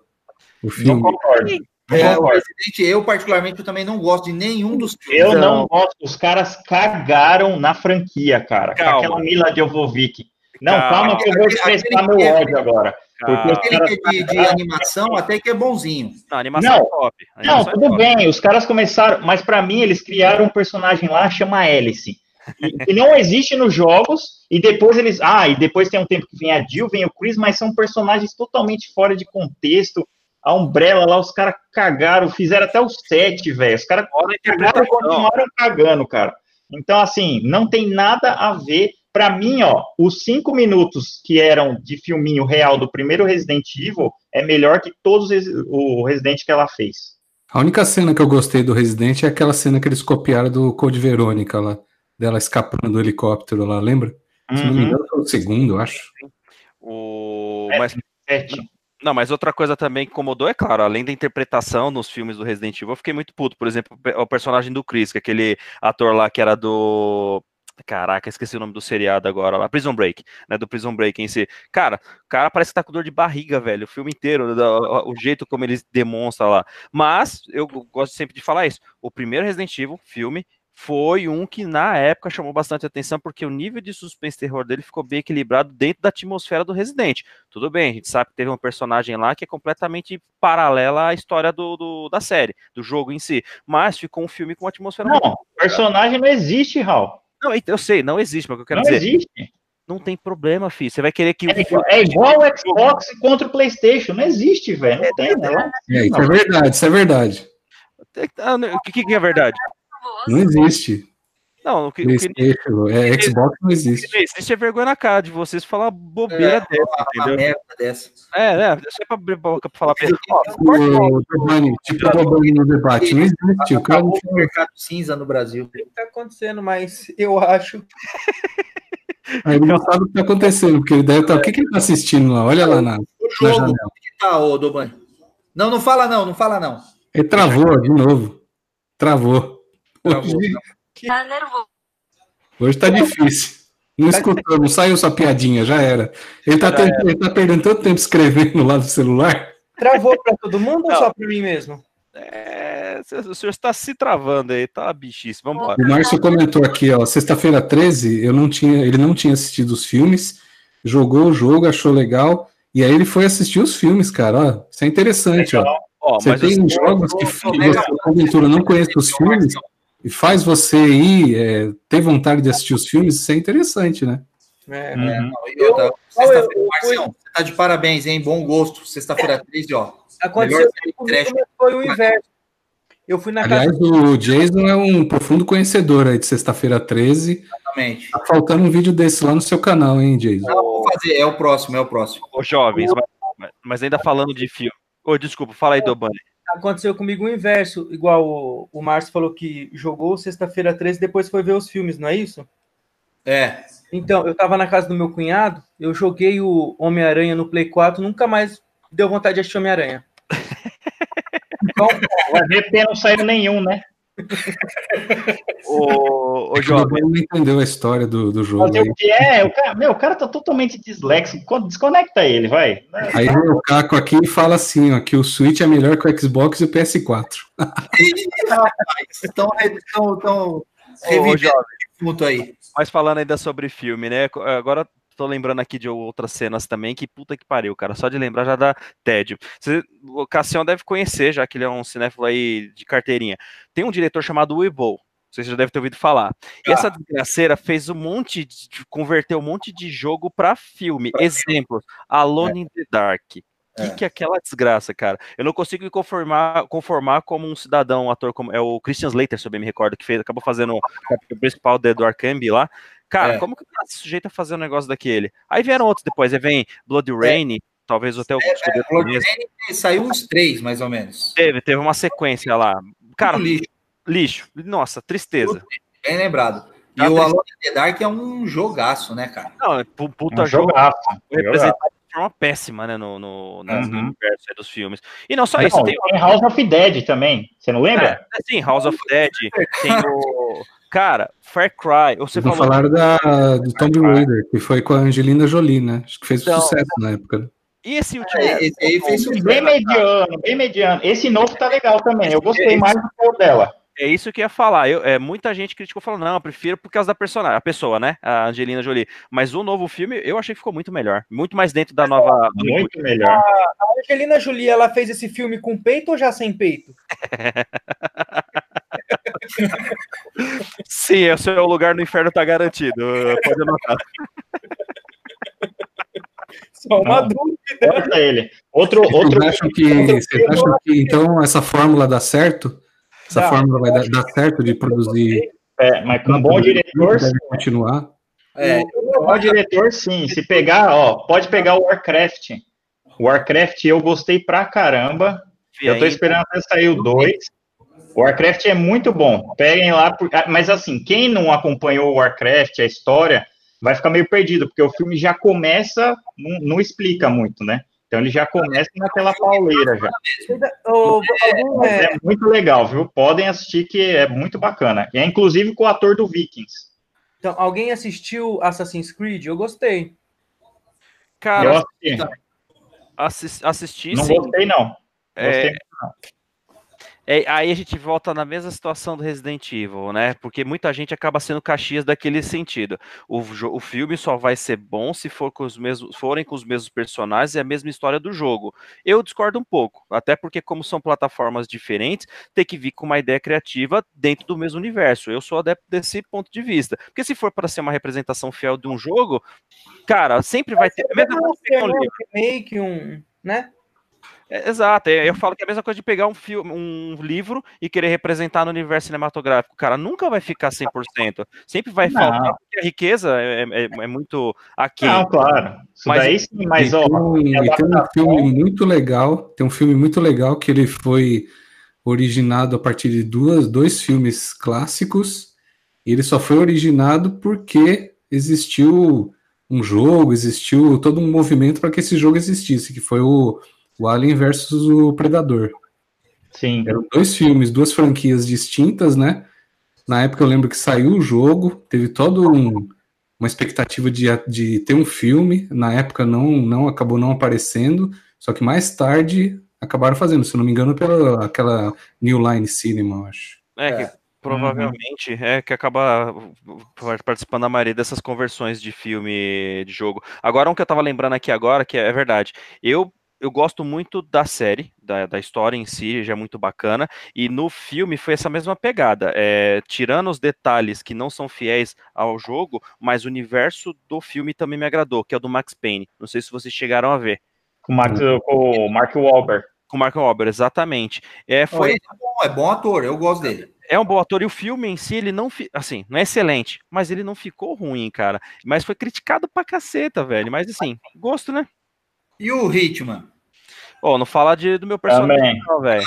O Não filme. concordo. Não É, o concordo. Eu, particularmente, eu também não gosto de nenhum dos filmes. Eu não gosto. Os caras cagaram na franquia, cara. Com Calma. aquela Mila Jovovich. Não, Calma. calma, que eu vou expressar meu é- ódio agora. Porque Aquele caras que é de, de animação até que é bonzinho. Não, a animação Não. é top. a Não, animação é tudo top. bem, os caras começaram, mas pra mim eles criaram um personagem lá, chama Alice, e, que não existe nos jogos, e depois eles, ah, e depois tem um tempo que vem a Jill, vem o Chris, mas são personagens totalmente fora de contexto, a Umbrella lá, os caras cagaram, fizeram até o 7, velho, os caras cagaram e continuaram cagando, cara. Então, assim, não tem nada a ver. Pra mim, ó, os cinco minutos que eram de filminho real do primeiro Resident Evil é melhor que todos os- o Resident que ela fez. A única cena que eu gostei do Resident é aquela cena que eles copiaram do Code Verônica lá, dela escapando do helicóptero lá, lembra? Se não me Uhum. engano, foi o segundo, eu acho. O... É. Mas, Sete. Não, mas outra coisa também que incomodou é claro, além da interpretação nos filmes do Resident Evil, eu fiquei muito puto. Por exemplo, o pe- o personagem do Chris, que é aquele ator lá que era do. Caraca, esqueci o nome do seriado agora lá. Prison Break, né? Do Prison Break em si. Cara, o cara parece que tá com dor de barriga, velho. O filme inteiro, o jeito como ele demonstra lá. Mas, eu gosto sempre de falar isso. O primeiro Resident Evil, filme, foi um que na época chamou bastante atenção, porque o nível de suspense e terror dele ficou bem equilibrado dentro da atmosfera do Resident. Tudo bem, a gente sabe que teve um personagem lá que é completamente paralela à história do, do- da série, do jogo em si. Mas ficou um filme com uma atmosfera muito Não, personagem não existe, Raul. não, eu sei, não existe, mas o que eu quero Não dizer, existe. não tem problema, filho. Você vai querer que o É, é igual o Xbox contra o PlayStation. Não existe, velho. Não tem, né? É, isso é verdade, isso é verdade. Ah, não, O que, que é verdade? Não existe. Não, o que, o que é, Xbox não existe. não existe é vergonha na cara de vocês falar bobeira dessa, Uma, uma entendeu? merda dessa. É, né? Só pra abrir a boca pra falar. Ó, O Giovanni, tipo o Giovanni no debate, não existe. O cara não mercado cinza no Brasil. O que está acontecendo, mas eu acho. Ah, ele não sabe o que tá acontecendo, porque ele deve estar. O que, que ele tá assistindo lá? Olha lá na, O na jogo, janela. onde que tá, ô Doban? Não, não fala não, não fala não. Ele travou de novo. Travou. Hoje, Tá nervoso. hoje tá difícil. Não escutou, não saiu sua piadinha, já era. Ele tá, tentando- ele tá perdendo tanto tempo escrevendo lá no celular. Travou para todo mundo ou só para mim mesmo? É, o senhor está se travando aí, tá bichice. Vamos embora. O Márcio comentou aqui, ó, sexta-feira 13, eu não tinha, ele não tinha assistido os filmes, jogou o jogo, achou legal, e aí ele foi assistir os filmes, cara. Ó, isso é interessante, ó. Ó, Você mas tem jogos que você, eu- porventura, não conhece os filmes e faz você ir é, ter vontade de assistir os filmes, isso é interessante, né? É, Uhum. E outra, Qual é o- Sexta-feira, Marcião, você tá de parabéns, hein? Bom gosto. Sexta-feira 13, ó. Aconteceu comigo, mas foi o inverso. Eu fui na Aliás, casa. o Jason é um profundo conhecedor aí de sexta-feira 13. Exatamente. Tá faltando um vídeo desse lá no seu canal, hein, Jason? Não, vou fazer, é o próximo, é o próximo. Ô, jovens, mas, mas ainda falando de filme. Ô, desculpa, fala aí, Dobani. Aconteceu comigo o inverso, igual o, o Márcio falou que jogou sexta-feira 13 depois foi ver os filmes, não é isso? É. Então, eu tava na casa do meu cunhado, eu joguei o Homem-Aranha no Play 4, nunca mais deu vontade de assistir Homem-Aranha. Então, ver porque não saiu nenhum, né? Ô, ô O jovem, não entendeu a história do, do jogo Fazer o que é? O cara, meu, o cara tá totalmente disléxico. Desconecta ele, vai. Aí vem o Caco aqui e fala assim, ó, que o Switch é melhor que o Xbox e o PS4. Estão assunto aí. Mas falando ainda sobre filme, né? Agora tô lembrando aqui de outras cenas também, que puta que pariu, cara. Só de lembrar já dá tédio. Você, o Cassião deve conhecer, já que ele é um cinéfilo aí de carteirinha. Tem um diretor chamado Weeble. Você já deve ter ouvido falar. E essa desgraceira fez um monte de. converteu um monte de jogo pra filme. Exemplos: Alone in the Dark. Que É. que é aquela desgraça, cara? Eu não consigo me conformar, conformar como um cidadão, um ator como é o Christian Slater, se eu bem me recordo, que fez, acabou fazendo o papel principal do Edward Camby lá. Cara, É. como que o cara se sujeita a fazer um negócio daquele? Aí vieram outros depois, aí vem Blood Rain, talvez até o Escudeiro Blood conheça. Rain saiu uns três, mais ou menos. Teve, teve uma sequência lá. Cara, lixo, lixo. Nossa, tristeza. bem lembrado. E Tá o triste. Alone in the Dark é um jogaço, né, cara? Não, é pu- puta Um jogo jogaço. representado de forma péssima, né, no, no, no Uhum. universo aí dos filmes. E não só Não, isso, tem tem House of Dead também. Você não lembra? É, sim, House of Dead, tem o, Cara, Far Cry, você Vou falou. falar da, do Tomb Raider, que foi com a Angelina Jolie, né? Acho que fez Então- sucesso na época. E esse último. É, esse aí fez Bem mediano, bem mediano. Esse novo tá legal também. Eu gostei mais do que o dela. É isso que eu ia falar. Eu, é, muita gente criticou falando, não, eu prefiro por causa da personagem, a pessoa, né? A Angelina Jolie. Mas o novo filme eu achei que ficou muito melhor. Muito mais dentro da nova. Muito melhor. A Angelina Jolie, ela fez esse filme com peito ou já sem peito? Sim, o seu lugar no inferno tá garantido. Pode anotar. Só uma Não. dúvida. Corta ele. Outro, outro. Vocês acham que, vocês acham que então essa fórmula dá certo? Essa Dá. fórmula vai dar, dar certo de produzir? É, mas com um bom diretor, Deve continuar. É, com um bom diretor, sim. Se pegar, ó, pode pegar o Warcraft. Warcraft eu gostei pra caramba. Eu tô esperando até sair o 2. O Warcraft é muito bom. Peguem lá. por- ah, Mas assim, quem não acompanhou o Warcraft, a história, vai ficar meio perdido, porque o filme já começa, não, não explica muito, né? Então ele já começa naquela pauleira já. Algum, é, É muito legal, viu? Podem assistir que é muito bacana. E é inclusive com o ator do Vikings. então, alguém assistiu Assassin's Creed? Eu gostei. Cara, Eu assisti. assis- assisti Não sim. gostei, não. É, Gostei. É, aí a gente volta na mesma situação do Resident Evil, né? Porque muita gente acaba sendo caxias daquele sentido. O, o filme só vai ser bom se for com os mesmos, forem com os mesmos personagens e a mesma história do jogo. Eu discordo um pouco, até porque como são plataformas diferentes, tem que vir com uma ideia criativa dentro do mesmo universo. Eu sou adepto desse ponto de vista. Porque se for para ser uma representação fiel de um jogo, cara, sempre vai ter coisa que pegar um remake, um, né? É, exato, é, eu falo que é a mesma coisa de pegar um filme, um livro e querer representar no universo cinematográfico. Cara, nunca vai ficar 100%. Sempre vai Não. faltar, porque a riqueza é, é- é muito aquém. Não, claro. Isso Mas- daí sim, mas e ó. tem, um, e tem um filme muito legal, tem um filme muito legal que ele foi originado a partir de duas, dois filmes clássicos, e ele só foi originado porque existiu um jogo, existiu todo um movimento para que esse jogo existisse, que foi o, o Alien versus o Predador. Sim. Eram dois filmes, duas franquias distintas, né? Na época eu lembro que saiu o jogo, teve todo um, uma expectativa de, de ter um filme. Na época não, não acabou não aparecendo, só que mais tarde acabaram fazendo, se eu não me engano, pela aquela New Line Cinema, eu acho. É, que provavelmente é que acaba participando da maioria dessas conversões de filme de jogo. Agora, um que eu tava lembrando aqui agora, que é, é verdade. Eu eu gosto muito da série, da, da história em si, já é muito bacana. E no filme foi essa mesma pegada. É, tirando os detalhes que não são fiéis ao jogo, mas o universo do filme também me agradou, que é o do Max Payne. Não sei se vocês chegaram a ver. Com o Max- com o Mark Wahlberg. Com o Mark Wahlberg, exatamente. É, Foi... foi, é, bom, é bom ator, eu gosto dele. é um bom ator e o filme em si, ele não, fi- assim, não é excelente, mas ele não ficou ruim, cara. Mas foi criticado pra caceta, velho. Mas assim, gosto, né? E o Hitman? Ó, não fala de, do meu personagem, não, velho.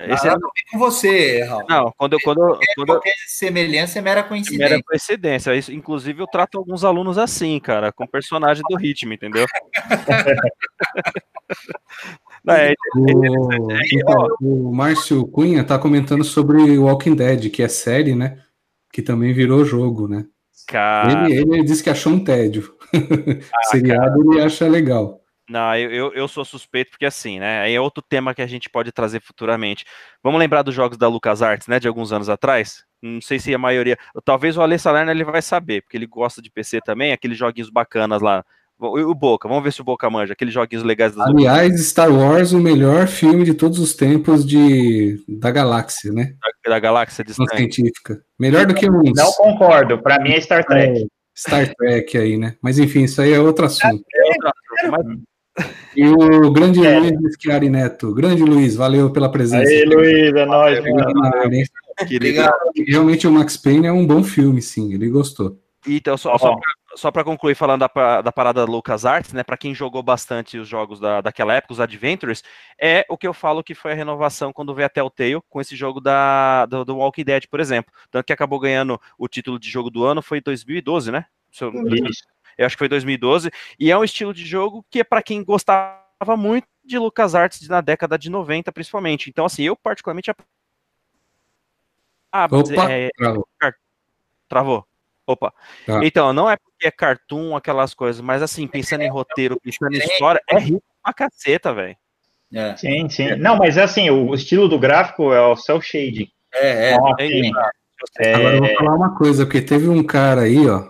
Esse é- a ver com você, Raul. não, quando eu, quando, eu- quando Qualquer semelhança é mera mera coincidência. coincidência. Isso, inclusive, eu trato alguns alunos assim, cara, com personagem do ritmo, entendeu? Não, é, O, então, o Márcio Cunha tá comentando sobre Walking Dead, que é série, né? Que também virou jogo, né? cara, Ele, ele disse que achou um tédio. Seriado ele acha legal. Não, eu, eu, eu sou suspeito porque assim, né? Aí é outro tema que a gente pode trazer futuramente. Vamos lembrar dos jogos da LucasArts, né? De alguns anos atrás? Não sei se a maioria. Talvez o Alê Salerno ele vai saber, porque ele gosta de PC também, aqueles joguinhos bacanas lá. O, Boca, vamos ver se o Boca manja, aqueles joguinhos legais das Aliás, Star Wars, o melhor filme de todos os tempos de, da galáxia, né? da, da galáxia distante. científica. Melhor do que uns Não concordo. Pra mim é Star Trek. Star Trek aí, né? Mas enfim, isso aí é outro assunto. É outra coisa, mas E o grande É. Luiz Schiari Neto. Grande Luiz, valeu pela presença. Aí, Luiz, é nóis, Obrigado. Realmente o Max Payne é um bom filme, sim. Ele gostou. Então, só, só, só pra concluir falando da, da parada da LucasArts, né? Pra quem jogou bastante os jogos da, daquela época, os Adventures, é o que eu falo que foi a renovação quando veio até o Telltale com esse jogo da, do, do Walking Dead, por exemplo. Tanto que acabou ganhando o título de jogo do ano, foi em 2012, né? Eu- eu acho que foi 2012, e é um estilo de jogo que é para quem gostava muito de LucasArts na década de 90, principalmente. Então, assim, eu particularmente Ah, Opa, é- travou. travou. Opa. Tá. Então, não é porque é cartoon, aquelas coisas, mas assim, pensando em roteiro, pensando em história, é rico pra caceta, velho. É, Sim, sim. Não, mas é assim, o estilo do gráfico é o cel shading. é, é. É isso. Agora eu é, vou falar uma coisa, porque teve um cara aí, ó.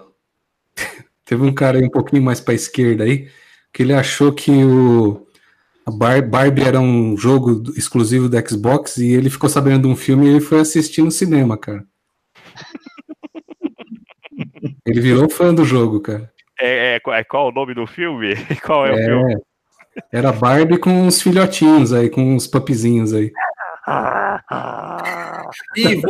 teve um cara aí um pouquinho mais pra esquerda aí, que ele achou que o Barbie era um jogo exclusivo do Xbox e ele ficou sabendo de um filme e ele foi assistir no cinema, cara. Ele virou fã do jogo, cara. É, é, é qual o nome do filme? Qual é, o filme? É, era Barbie com uns filhotinhos aí, com uns pupizinhos aí. Binder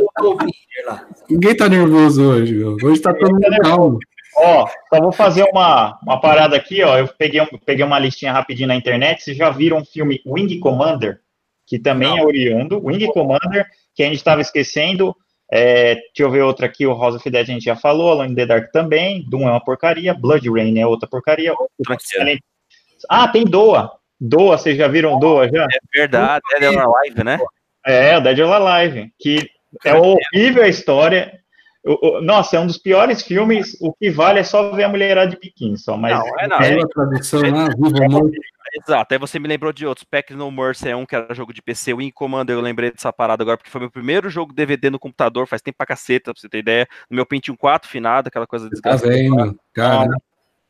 lá. Ninguém tá nervoso hoje, meu. Hoje tá todo mundo calmo. Ó, só vou fazer uma, uma parada aqui, ó. Eu peguei, um- peguei uma listinha rapidinho na internet. Vocês já viram o filme Wing Commander? Que também é oriundo. Wing Commander, que a gente estava esquecendo. É, deixa eu ver outra aqui, o House of Dead a gente já falou, Alone in the Dark também, Doom é uma porcaria, Blood Rain é outra porcaria. Ah, tem Doa. Doa, vocês já viram Doa já? É verdade, é na live, né? É, o Dead or Alive, que é horrível a história. O- o- nossa, é um dos piores filmes. O que vale é só ver a mulherada de biquíni, só. Mas Não, é não. Caiu a tradução Viva o Amor. Exato, aí você me lembrou de outros. Pack No Mercy é um que era jogo de PC. O In Commander eu lembrei dessa parada agora, porque foi meu primeiro jogo DVD no computador, faz tempo pra caceta, pra você ter ideia. No meu Pentium 4 finado, aquela coisa Tá desgastada. vendo? Cara,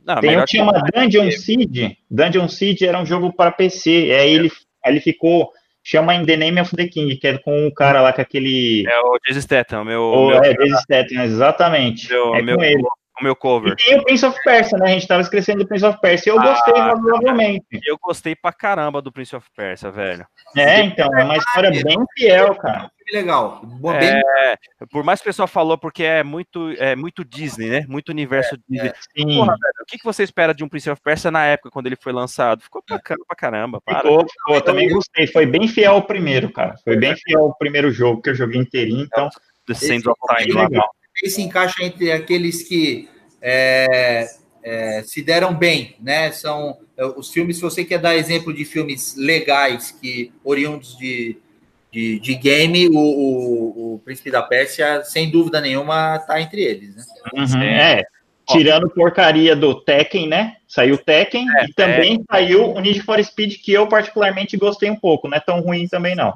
Não, Tem um melhor que chama Dungeon Siege. Dungeon Siege era um jogo para PC. Aí ele, aí ele ficou. Chama In the Name of the King, que é com o cara lá com aquele. É o Jason Statham, meu, o, meu, é, Jason Statham, exatamente. meu, é meu, com ele. O meu E cover. tem o Prince of Persia, né? A gente tava esquecendo do Prince of Persia. Eu Ah, gostei razoavelmente. Eu gostei pra caramba do Prince of Persia, velho. É, então, é uma história bem fiel, cara. Que legal. É, por mais que o pessoal falou, porque é muito, é muito Disney, né? Muito universo Disney. Sim, Porra, velho, o que, que você espera de um Prince of Persia na época, quando ele foi lançado? Ficou bacana pra caramba, para. ficou, ficou. Também gostei. Foi bem fiel ao primeiro, cara. Foi bem fiel ao primeiro jogo que eu joguei inteirinho. Então, The Sands of Time legal. Ele se encaixa entre aqueles que é, é, se deram bem, né? São é, os filmes, se você quer dar exemplo de filmes legais que oriundos de, de, de game, o, o, o Príncipe da Pérsia, sem dúvida nenhuma, está entre eles, né? Uhum, é. Tirando porcaria do Tekken, né? Saiu o Tekken É, e também saiu o Need for Speed, que eu particularmente gostei um pouco. Não é tão ruim também, não.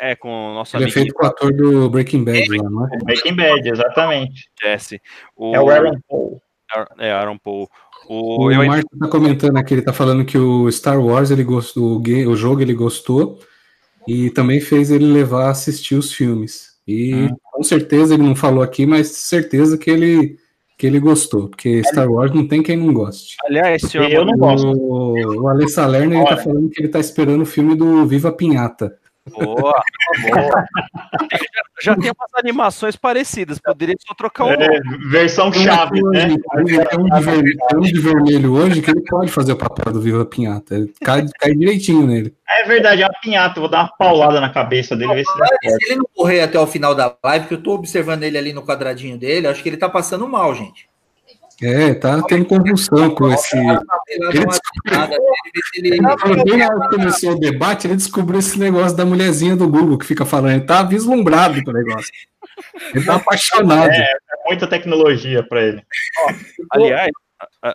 É, com o nosso ele é amigo feito com o ator do Breaking Bad lá, não é? Breaking Bad, exatamente. Jesse. O, É o Aaron Paul. É, Aaron Paul. O O, eu, Marco tá comentando aqui, ele tá falando que o Star Wars, ele gostou, o, ga- o jogo ele gostou e também fez ele levar a assistir os filmes. E Hum. com certeza ele não falou aqui, mas certeza que ele que ele gostou, porque Star Wars não tem quem não goste. aliás, senhor, Eu não gosto. O, o Ale Salerno ele tá falando que ele tá esperando o filme do Viva Pinhata. Boa, boa. Já, já tem umas animações parecidas, poderia só trocar o nome. É, versão chave, né? Tem um, de vermelho, tem um de vermelho hoje que ele pode fazer o papel do Viva Pinhata. Ele Cai, cai direitinho nele. É verdade, é uma pinhata. Vou dar uma paulada na cabeça dele, ver se. Se ele não correr até o final da live, que eu estou observando ele ali no quadradinho dele, acho que ele está passando mal, gente. É, tá tendo convulsão com esse. Ele se ele- começou o debate, ele descobriu esse negócio da mulherzinha do Google que fica falando. Ele tá vislumbrado com o negócio. Ele tá apaixonado. É, muita tecnologia para ele. Aliás,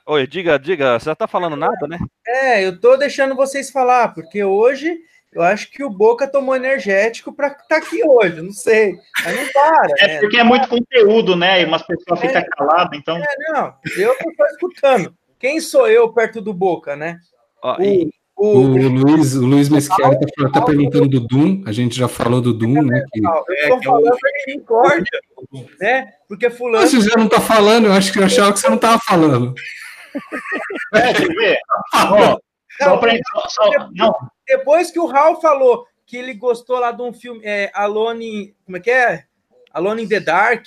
oi, diga, diga, você já tá falando nada, né? É, eu tô deixando vocês falar, porque hoje eu acho que o Boca tomou energético para estar aqui hoje, não sei. Mas não para, É né? porque é muito conteúdo, né? E umas pessoas ficam caladas, então. É, não, eu tô só escutando. Quem sou eu perto do Boca, né? Ó, e- O, O o, Luiz, o Luiz Meschiari tá, tá perguntando do Doom. A gente já falou do Doom, né? Que... eu É, tô é o- falando da misericórdia, né? Porque fulano Você já não tá falando, eu acho que eu achava que você não tava falando. É, quer ver? Ó, só pra, só- só- não, Depois que o Raul falou que ele gostou lá de um filme, é, Alone, como é que é? Alone in the Dark,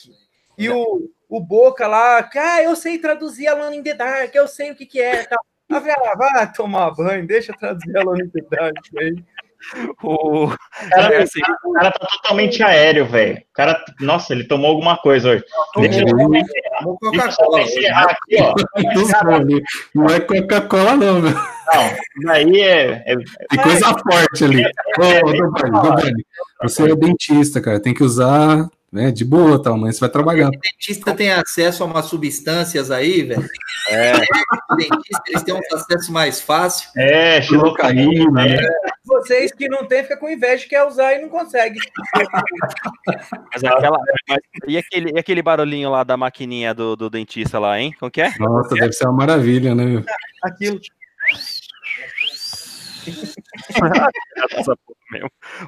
e o, o Boca lá, ah, eu sei traduzir Alone in the Dark, eu sei o que que é. Tal. Eu falei, ah, vai tomar banho, deixa eu traduzir Alone in the Dark aí. O, O cara, é assim, o cara tá totalmente aéreo, velho. O cara, nossa, ele tomou alguma coisa hoje. Deixa eu só Tomou deixa eu Coca-Cola. só encerrar aqui, ó. Não é Coca-Cola, não, meu. Não, daí é, é- Tem coisa forte ali. Ô, Dobani, você é dentista, cara. Tem que usar né, de boa, tal, mas você vai trabalhar. O dentista tem acesso a umas substâncias aí, velho. é, O dentista, eles têm um acesso mais fácil. é xilocaína. Cocaína, né? Vocês que não tem, fica com inveja, quer usar e não consegue. mas aquela, mas- e, aquele, e aquele barulhinho lá da maquininha do, do dentista lá, hein? Como que é? Nossa, deve ser uma maravilha, né? Aquilo.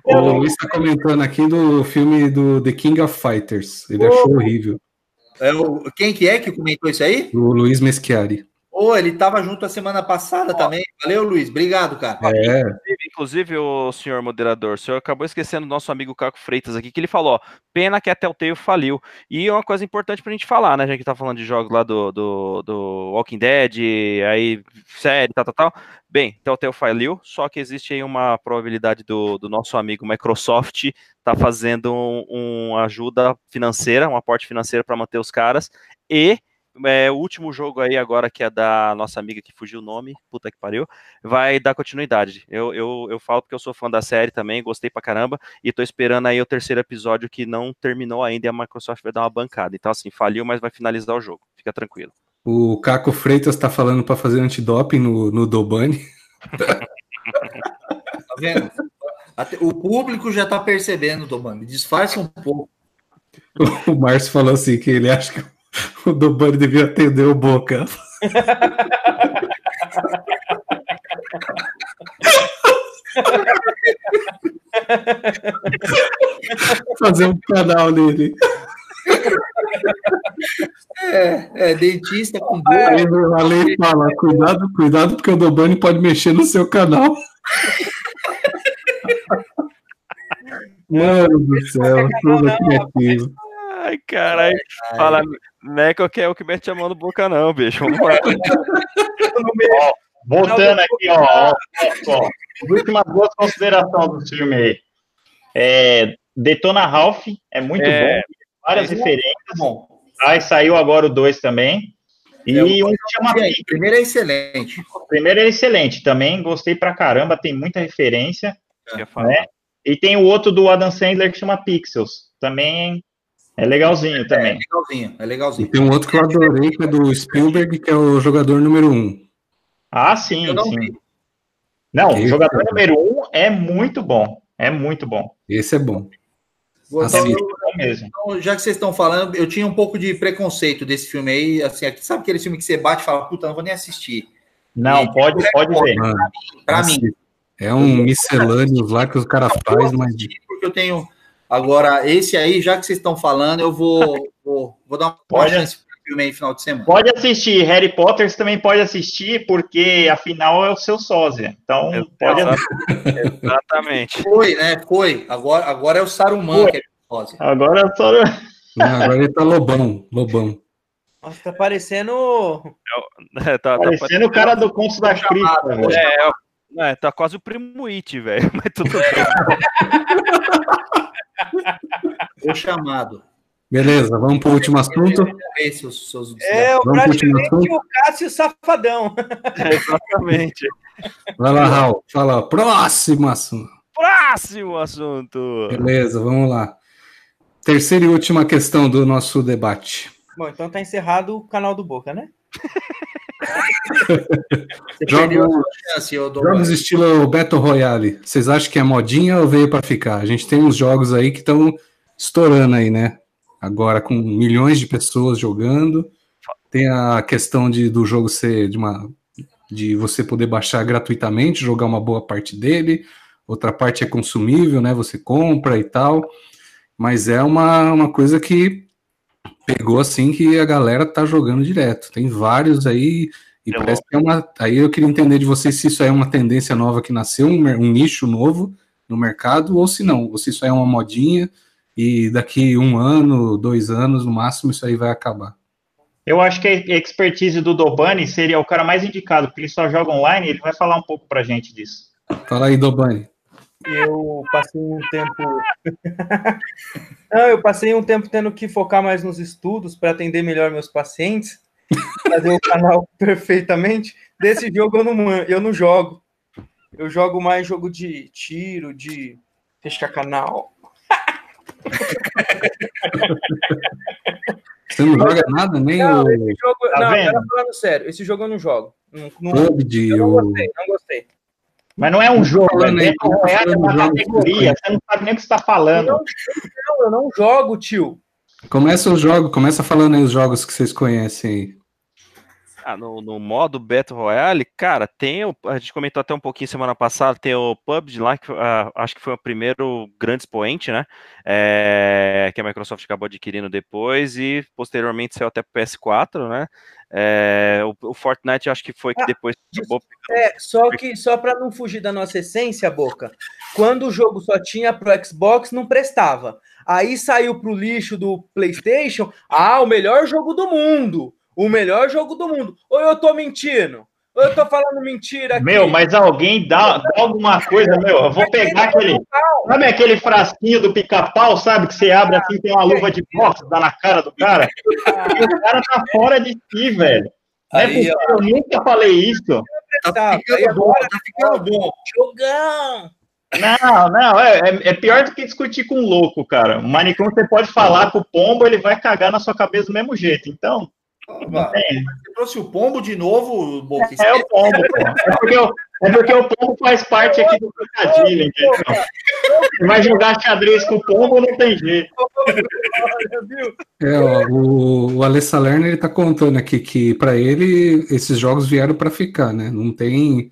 O Luiz está comentando aqui do filme do The King of Fighters. Ele achou horrível. É o, quem que é que comentou isso aí? O Luiz Meschiari. Ô, ele tava junto a semana passada também. Valeu, Luiz. Obrigado, cara. É, Inclusive, inclusive, o senhor moderador, o senhor acabou esquecendo do nosso amigo Caco Freitas aqui, que ele falou, ó, pena que a Telltale faliu. E é uma coisa importante pra gente falar, né, já que tá falando de jogos lá do, do, do Walking Dead, aí série, tal, tal, tal. Bem, Telltale faliu, só que existe aí uma probabilidade do, do nosso amigo Microsoft tá fazendo um, um ajuda financeira, um aporte financeiro para manter os caras, e é, o último jogo aí agora, que é da nossa amiga que fugiu o nome, puta que pariu, vai dar continuidade. Eu, eu, eu falo porque eu sou fã da série também, gostei pra caramba, e tô esperando aí o terceiro episódio que não terminou ainda e a Microsoft vai dar uma bancada. Então, assim, faliu, mas vai finalizar o jogo. Fica tranquilo. o Caco Freitas está falando para fazer antidoping no, no Dobani. Tá vendo? Até- o público já tá percebendo, Domani. Disfarça um pouco. O Márcio falou assim que ele acha que o Dobani devia atender o Boca. Fazer um canal nele. É, é dentista com boa. Aí a lei fala: cuidado, cuidado, porque o Dobani pode mexer no seu canal. Mano do céu, tudo criativo. Ai, caralho. Fala, Meco que é o que mete a mão no boca, não, bicho. Vamos lá. Voltando aqui, ó, ó, ó, as últimas duas considerações do filme aí. É, Detona Ralph é muito É, bom, várias é referências. Bom. Aí saiu agora o 2 também. E É, um que chama Pico. primeiro é excelente. O primeiro é excelente também, gostei pra caramba, tem muita referência. Falar? Né? E tem o outro do Adam Sandler que chama Pixels. Também é legalzinho É também. legalzinho, é E legalzinho. tem um outro que eu adorei, que é do Spielberg, que é o jogador número um. Ah, sim, Eu não sim. vi. Não, o Esse jogador é número um é muito bom. É muito bom. Esse é bom. Assim, então, É então, já que vocês estão falando, eu tinha um pouco de preconceito desse filme aí. Assim, aqui, sabe aquele filme que você bate e fala, puta, não vou nem assistir. Não, pode, pode ver. Pra assim, mim, É um miscelâneo lá que o cara faz, mas porque eu tenho. Agora, esse aí, já que vocês estão falando, eu vou, vou, vou dar uma Pode. chance pro filme aí final de semana. Pode assistir. Harry Potter você também pode assistir, porque afinal é o seu sósia. Então, pode Exato. Exatamente. Foi, né? Foi. Agora, agora é o Saruman Foi. que é sósia. Agora é só. não, agora ele tá lobão, lobão. Nossa, tá parecendo. É, tá, tá Parecendo o cara do Contos da Cripta, velho. É, é, é, tá quase o primo It, velho. Mas tudo bem. O chamado. Beleza, vamos pro último assunto. Esse, seus, seus É, o praticamente o Cássio Safadão. Exatamente. Vai lá, Raul. Fala, próximo assunto. Próximo assunto. Beleza, vamos lá. Terceira e última questão do nosso debate. Bom, então tá encerrado o canal do Boca, né? Chance. Jogos estilo Battle Royale, vocês acham que é modinha ou veio para ficar? A gente tem uns jogos aí que estão estourando aí, né? Agora com milhões de pessoas jogando. Tem a questão de, do jogo ser de uma de você poder baixar gratuitamente, jogar uma boa parte dele. Outra parte é consumível, né? Você compra e tal. Mas é uma, uma coisa que pegou assim que a galera tá jogando direto. Tem vários aí e É parece que é uma. Aí eu queria entender de vocês se isso aí é uma tendência nova que nasceu, um, um nicho novo no mercado, ou se não, ou se isso aí é uma modinha e daqui um ano, dois anos, no máximo, isso aí vai acabar. Eu acho que a expertise do Dobani seria o cara mais indicado, porque ele só joga online, ele vai falar um pouco pra gente disso. Fala aí, Dobani. Eu passei um tempo. Não, eu passei um tempo tendo que focar mais nos estudos para atender melhor meus pacientes, fazer o canal perfeitamente. Desse jogo eu não, eu não jogo. Eu jogo mais jogo de tiro, de fechar canal. Você não joga nada, nem Não, o esse jogo. Tá não, vendo? falando sério, esse jogo eu não jogo. Não, não, PUBG, eu não gostei, não gostei. Mas não é um jogo, falando é aí, tô uma jogo categoria. Você não sabe nem o que você está falando. não, não, eu não jogo, tio. Começa os jogos, começa falando aí os jogos que vocês conhecem aí. Ah, no, no modo Battle Royale, cara, tem o, a gente comentou até um pouquinho semana passada, tem o PUBG lá, que ah, acho que foi o primeiro grande expoente, né? É, que a Microsoft acabou adquirindo depois e posteriormente saiu até pro PS4, né? É, o, o Fortnite acho que foi que Ah, depois acabou É, só que só para não fugir da nossa essência, Boca, quando o jogo só tinha pro Xbox, não prestava. Aí saiu pro lixo do PlayStation, ah, o melhor jogo do mundo. O melhor jogo do mundo. Ou eu tô mentindo? Ou eu tô falando mentira aqui? Meu, mas alguém dá, dá alguma coisa, meu. Eu vou pegar aquele. Sabe aquele frasquinho do pica-pau, sabe? Que você abre assim, tem uma luva de boxe, dá na cara do cara. O cara tá fora de si, velho. É Aí, possível, eu nunca falei isso. Tá. Aí ficando bom, tá ficando bom. jogão. Não, não, é, é- é pior do que discutir com um louco, cara. O manicom você pode falar com o pombo, ele vai cagar na sua cabeça do mesmo jeito. Então, tem. Você trouxe o pombo de novo, Boca. É o pombo, pô. É porque, o- é porque o pombo faz parte aqui do trocadilho, entendeu? Você vai jogar xadrez com o pombo, não tem jeito. É, ó, o, o Alessa Lerner ele tá contando aqui que para ele esses jogos vieram para ficar, né? Não tem,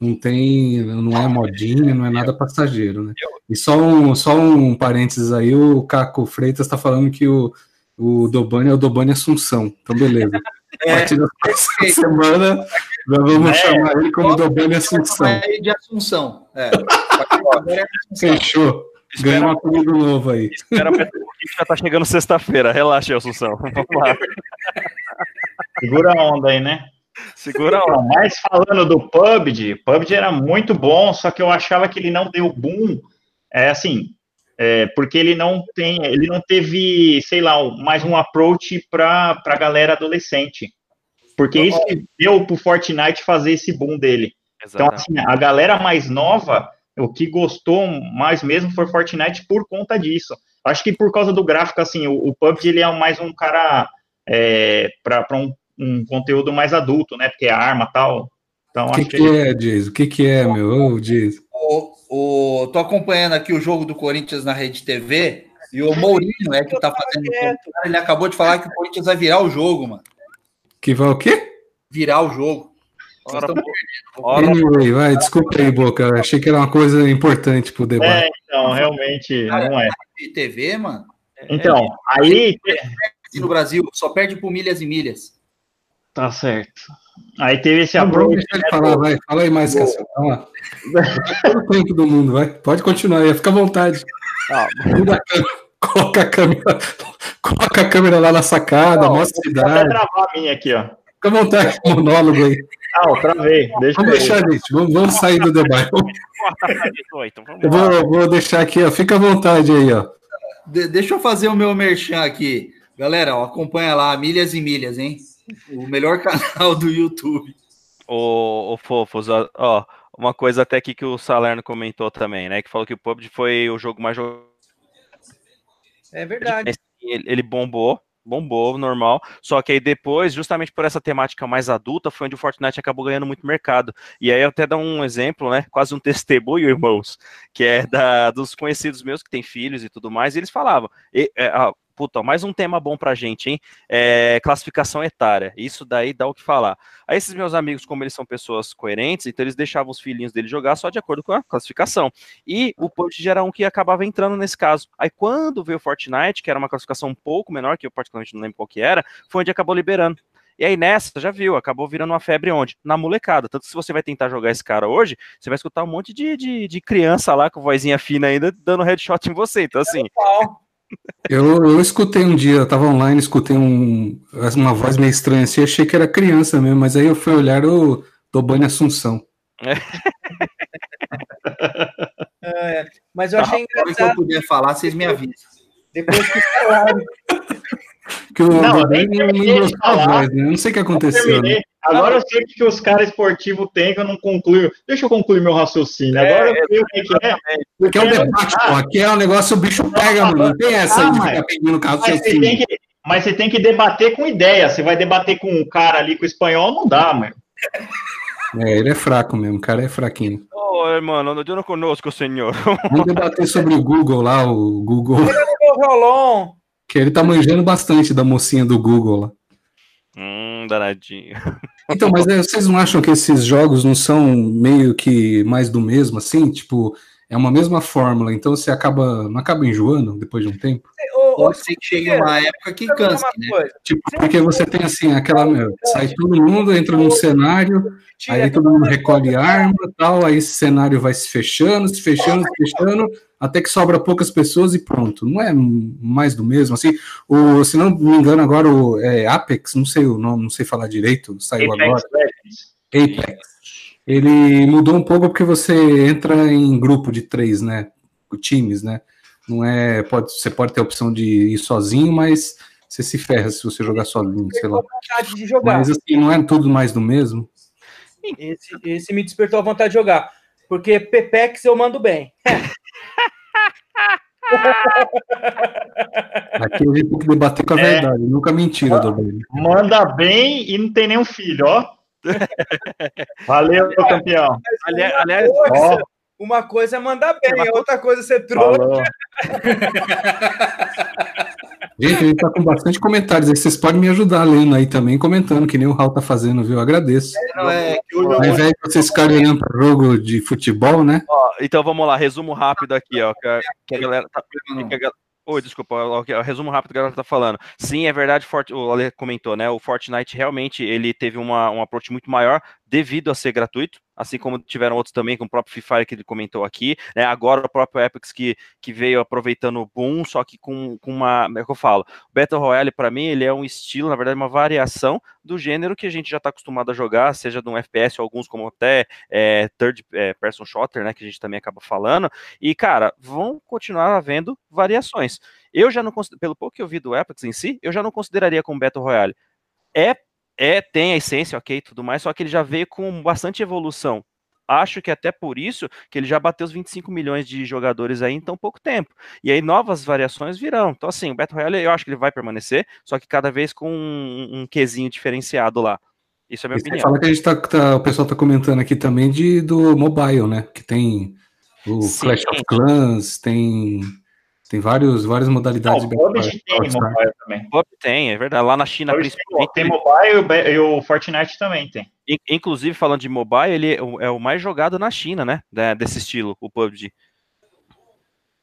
não tem, não é modinha, não é nada passageiro, né? E só um, só um parênteses aí, o Caco Freitas tá falando que o, o Dobani é o Dobani Assunção. Então, beleza. A É, partir da próxima semana, nós vamos É. chamar ele como Dobani Assunção. de Assunção. É. É. Fechou. Ganhou espera, um apelido novo aí. espera que já tá chegando sexta-feira. Relaxa, Assunção. Vamos lá. Segura a onda aí, né? Segura a Não, mas falando do PUBG, PUBG era muito bom, só que eu achava que ele não deu boom, é assim, é, porque ele não tem, ele não teve, sei lá, mais um approach para a galera adolescente. Porque isso que deu pro Fortnite fazer esse boom dele. Então, Exatamente. assim, a galera mais nova, o que gostou mais mesmo foi Fortnite por conta disso. Acho que por causa do gráfico, assim, o, o PUBG ele é mais um cara é, para um, um conteúdo mais adulto, né? Porque é arma e tal. Então, O que, acho que, que é, Jason? O que, que é, meu? Ô, Jason. O, tô acompanhando aqui o jogo do Corinthians na Rede TV e o Mourinho é que tá fazendo. o comentário, Ele acabou de falar que o Corinthians vai virar o jogo, mano. Que vai o quê? Virar o jogo. Ora, ora, Anyway, vai, desculpa aí, Boca. eu Achei que era uma coisa importante pro debate. É, então, realmente não é. de TV, mano. Então, aí Aqui no Brasil só perde por milhas e milhas. tá certo. Aí teve esse Tá bom, approach. deixa ele falar, vai. Fala aí mais, Cassiano. Lá. Todo o tempo do mundo, vai. Pode continuar aí, fica à vontade. ah, Muda a câmera, Coloca a câmera, coloca a câmera lá na sacada, Não, mostra a Vou cidade. travar a minha aqui, ó. Fica à vontade, monólogo aí. Ah, eu travei. Deixa Vamos deixar, gente. Vamos, vamos sair do debate. quarta pra 18, vamos Eu vou, vou deixar aqui, ó. Fica à vontade aí, ó. De- deixa eu fazer o meu merchan aqui. Galera, ó, acompanha lá, Milhas e Milhas, hein? O melhor canal do YouTube. Ô, ô Fofos, ó, ó, uma coisa até aqui que o Salerno comentou também, né? Que falou que o PUBG foi o jogo mais jogado. É verdade. Ele, ele bombou, bombou, normal. Só que aí depois, justamente por essa temática mais adulta, foi onde o Fortnite acabou ganhando muito mercado. E aí eu até dar um exemplo, né? Quase um testemunho, irmãos, que é da, dos conhecidos meus que têm filhos e tudo mais. E eles falavam, e, é, ah, puta, mais um tema bom pra gente, hein? É, classificação etária. Isso daí dá o que falar. Aí esses meus amigos, como eles são pessoas coerentes, então eles deixavam os filhinhos dele jogar só de acordo com a classificação. E o PUBG era um que acabava entrando nesse caso. Aí quando veio o Fortnite, que era uma classificação um pouco menor, que eu particularmente não lembro qual que era, foi onde acabou liberando. E aí nessa, já viu, acabou virando uma febre onde? Na molecada. Tanto que se você vai tentar jogar esse cara hoje, você vai escutar um monte de, de, de criança lá com vozinha fina ainda dando headshot em você. Então assim, Eu, eu escutei um dia, eu tava online, escutei um, uma voz meio estranha assim, achei que era criança mesmo, mas aí eu fui olhar o Dobane Assunção. É, mas eu achei Quando que eu engraçado puder falar, vocês me avisam. depois que falaram. Que o Não, não engrossou a voz, né? Não sei o que Eu aconteceu. Né? Agora eu sei o que os caras esportivos têm que eu não concluo. Deixa eu concluir meu raciocínio. Agora eu sei o que, que é. Porque é um debate, pô. Aqui é um negócio, o bicho pega, mano. Não tem essa aí de ficar pedindo caso Mas você, tem que, mas você tem que debater com ideia. Você vai debater com um cara ali com espanhol, não dá, mano. É, ele é fraco mesmo, o cara é fraquinho. Ô, hermano, eu não conosco, senhor. Vamos debater sobre o Google lá, o Google, Rolon, que ele tá manjando bastante da mocinha do Google lá. Hum, danadinho. Então, mas é, vocês não acham que esses jogos não são meio que mais do mesmo, assim? Tipo, é uma mesma fórmula, então você acaba, não acaba enjoando depois de um tempo? Pode ser que chegue uma época que canse, uma né? Tipo, porque você tem assim, aquela, meu, sai todo mundo, entra num cenário, aí todo mundo recolhe arma e tal, aí esse cenário vai se fechando, se fechando, se fechando, até que sobra poucas pessoas e pronto. Não é mais do mesmo, assim. O, se não me engano, agora o é, Apex, não sei o nome, não sei falar direito, saiu agora. Apex Legends. Apex. Ele mudou um pouco porque você entra em grupo de três, né? Times, né? Não é. Pode, você pode ter a opção de ir sozinho, mas você se ferra se você jogar sozinho, sei lá. vontade de jogar. Mas assim, não é tudo mais do mesmo. Esse, esse me despertou a vontade de jogar. Porque Pepex eu mando bem. Aqui a gente tem que debater com a É. verdade, nunca mentira, Dobrinho. Manda bem e não tem nenhum filho, ó. Valeu, campeão. Ali- aliás, coisa, Ó, uma coisa é mandar bem, a outra coisa é ser trouxa. Gente, a gente tá com bastante comentários aí. Vocês podem me ajudar lendo aí também, comentando, que nem o Raul tá fazendo, viu? Eu agradeço. Não é que hoje eu Ao invés de vocês ficarem olhando para jogo de futebol, né? Ó, então vamos lá, resumo rápido aqui, ó. Que a, que a galera tá. não. que a gal- Oi, desculpa, resumo rápido que a galera tá falando. Sim, é verdade, o Ale comentou, né? O Fortnite realmente ele teve uma, um approach muito maior devido a ser gratuito, assim como tiveram outros também, com o próprio Free Fire que ele comentou aqui, né? Agora o próprio Epic que, que veio aproveitando o boom, só que com, com uma. É o que eu falo. O Battle Royale, para mim, ele é um estilo, na verdade, uma variação do gênero que a gente já está acostumado a jogar, seja de um FPS, ou alguns como até é, third é, person shooter, né? Que a gente também acaba falando. E, cara, vão continuar havendo variações. Eu já não considero, pelo pouco que eu vi do Apex em si, eu já não consideraria como Battle Royale. É, é, tem a essência, ok, tudo mais, só que ele já veio com bastante evolução. Acho que até por isso que ele já bateu os 25 milhões de jogadores aí em tão pouco tempo. E aí novas variações virão. Então, assim, o Battle Royale eu acho que ele vai permanecer, só que cada vez com um, um quesinho diferenciado lá. Isso é a minha E opinião. falar que a gente tá, tá- o pessoal tá comentando aqui também de, do mobile, né? Que tem o Sim. Clash of Clans, tem, tem vários, várias Não, modalidades o de Battle PUBG tem mobile também. Pop tem, é verdade. Lá na China, PUBG tem, principalmente. tem mobile e o o Fortnite também tem. In- Inclusive, falando de mobile, ele é o, é o mais jogado na China, né? desse estilo, o PUBG.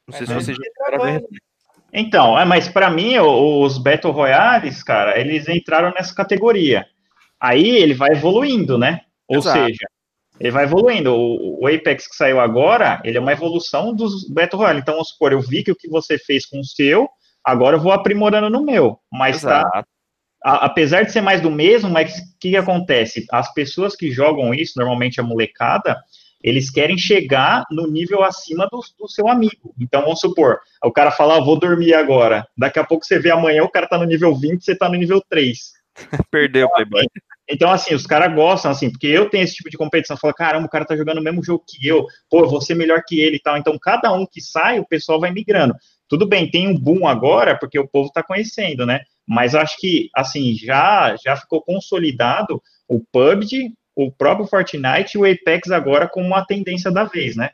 Não sei se É. vocês já chegaram a ver. Então, é, mas para mim, o- os Battle Royales, cara, eles entraram nessa categoria. Aí ele vai evoluindo, né? Ou Exato. seja, ele vai evoluindo. O, o Apex que saiu agora, ele é uma evolução dos Battle Royale. Então, vamos supor, eu vi que o que você fez com o seu, agora eu vou aprimorando no meu. Mas tá, Exato. a- apesar de ser mais do mesmo, mas o que, que acontece? As pessoas que jogam isso, normalmente a molecada, eles querem chegar no nível acima do, do seu amigo. Então, vamos supor, o cara fala, ah, vou dormir agora. Daqui a pouco você vê amanhã, o cara tá no nível 20, você tá no nível 3. Perdeu o Playboy. Então, assim, os caras gostam, assim, porque eu tenho esse tipo de competição. Fala, caramba, o cara tá jogando o mesmo jogo que eu, pô, eu vou ser melhor que ele e tal. Então, cada um que sai, o pessoal vai migrando. Tudo bem, tem um boom agora, porque o povo tá conhecendo, né? Mas acho que, assim, já, já ficou consolidado o PUBG, o próprio Fortnite e o Apex agora como uma tendência da vez, né?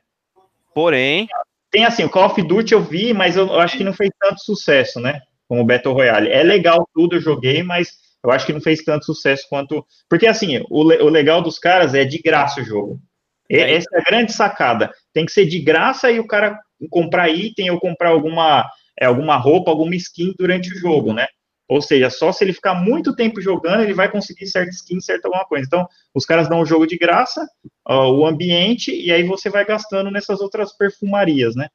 Porém, Tem, assim, o Call of Duty eu vi, mas eu, eu acho que não fez tanto sucesso, né? Como o Battle Royale. É legal tudo, eu joguei, mas eu acho que não fez tanto sucesso quanto. Porque, assim, o, le- o legal dos caras é de graça o jogo. E- É. Essa é a grande sacada. Tem que ser de graça e o cara comprar item ou comprar alguma, é, alguma roupa, alguma skin durante o jogo, né? Ou seja, só se ele ficar muito tempo jogando, ele vai conseguir certa skin, certa alguma coisa. Então, os caras dão o jogo de graça, ó, o ambiente, e aí você vai gastando nessas outras perfumarias, né?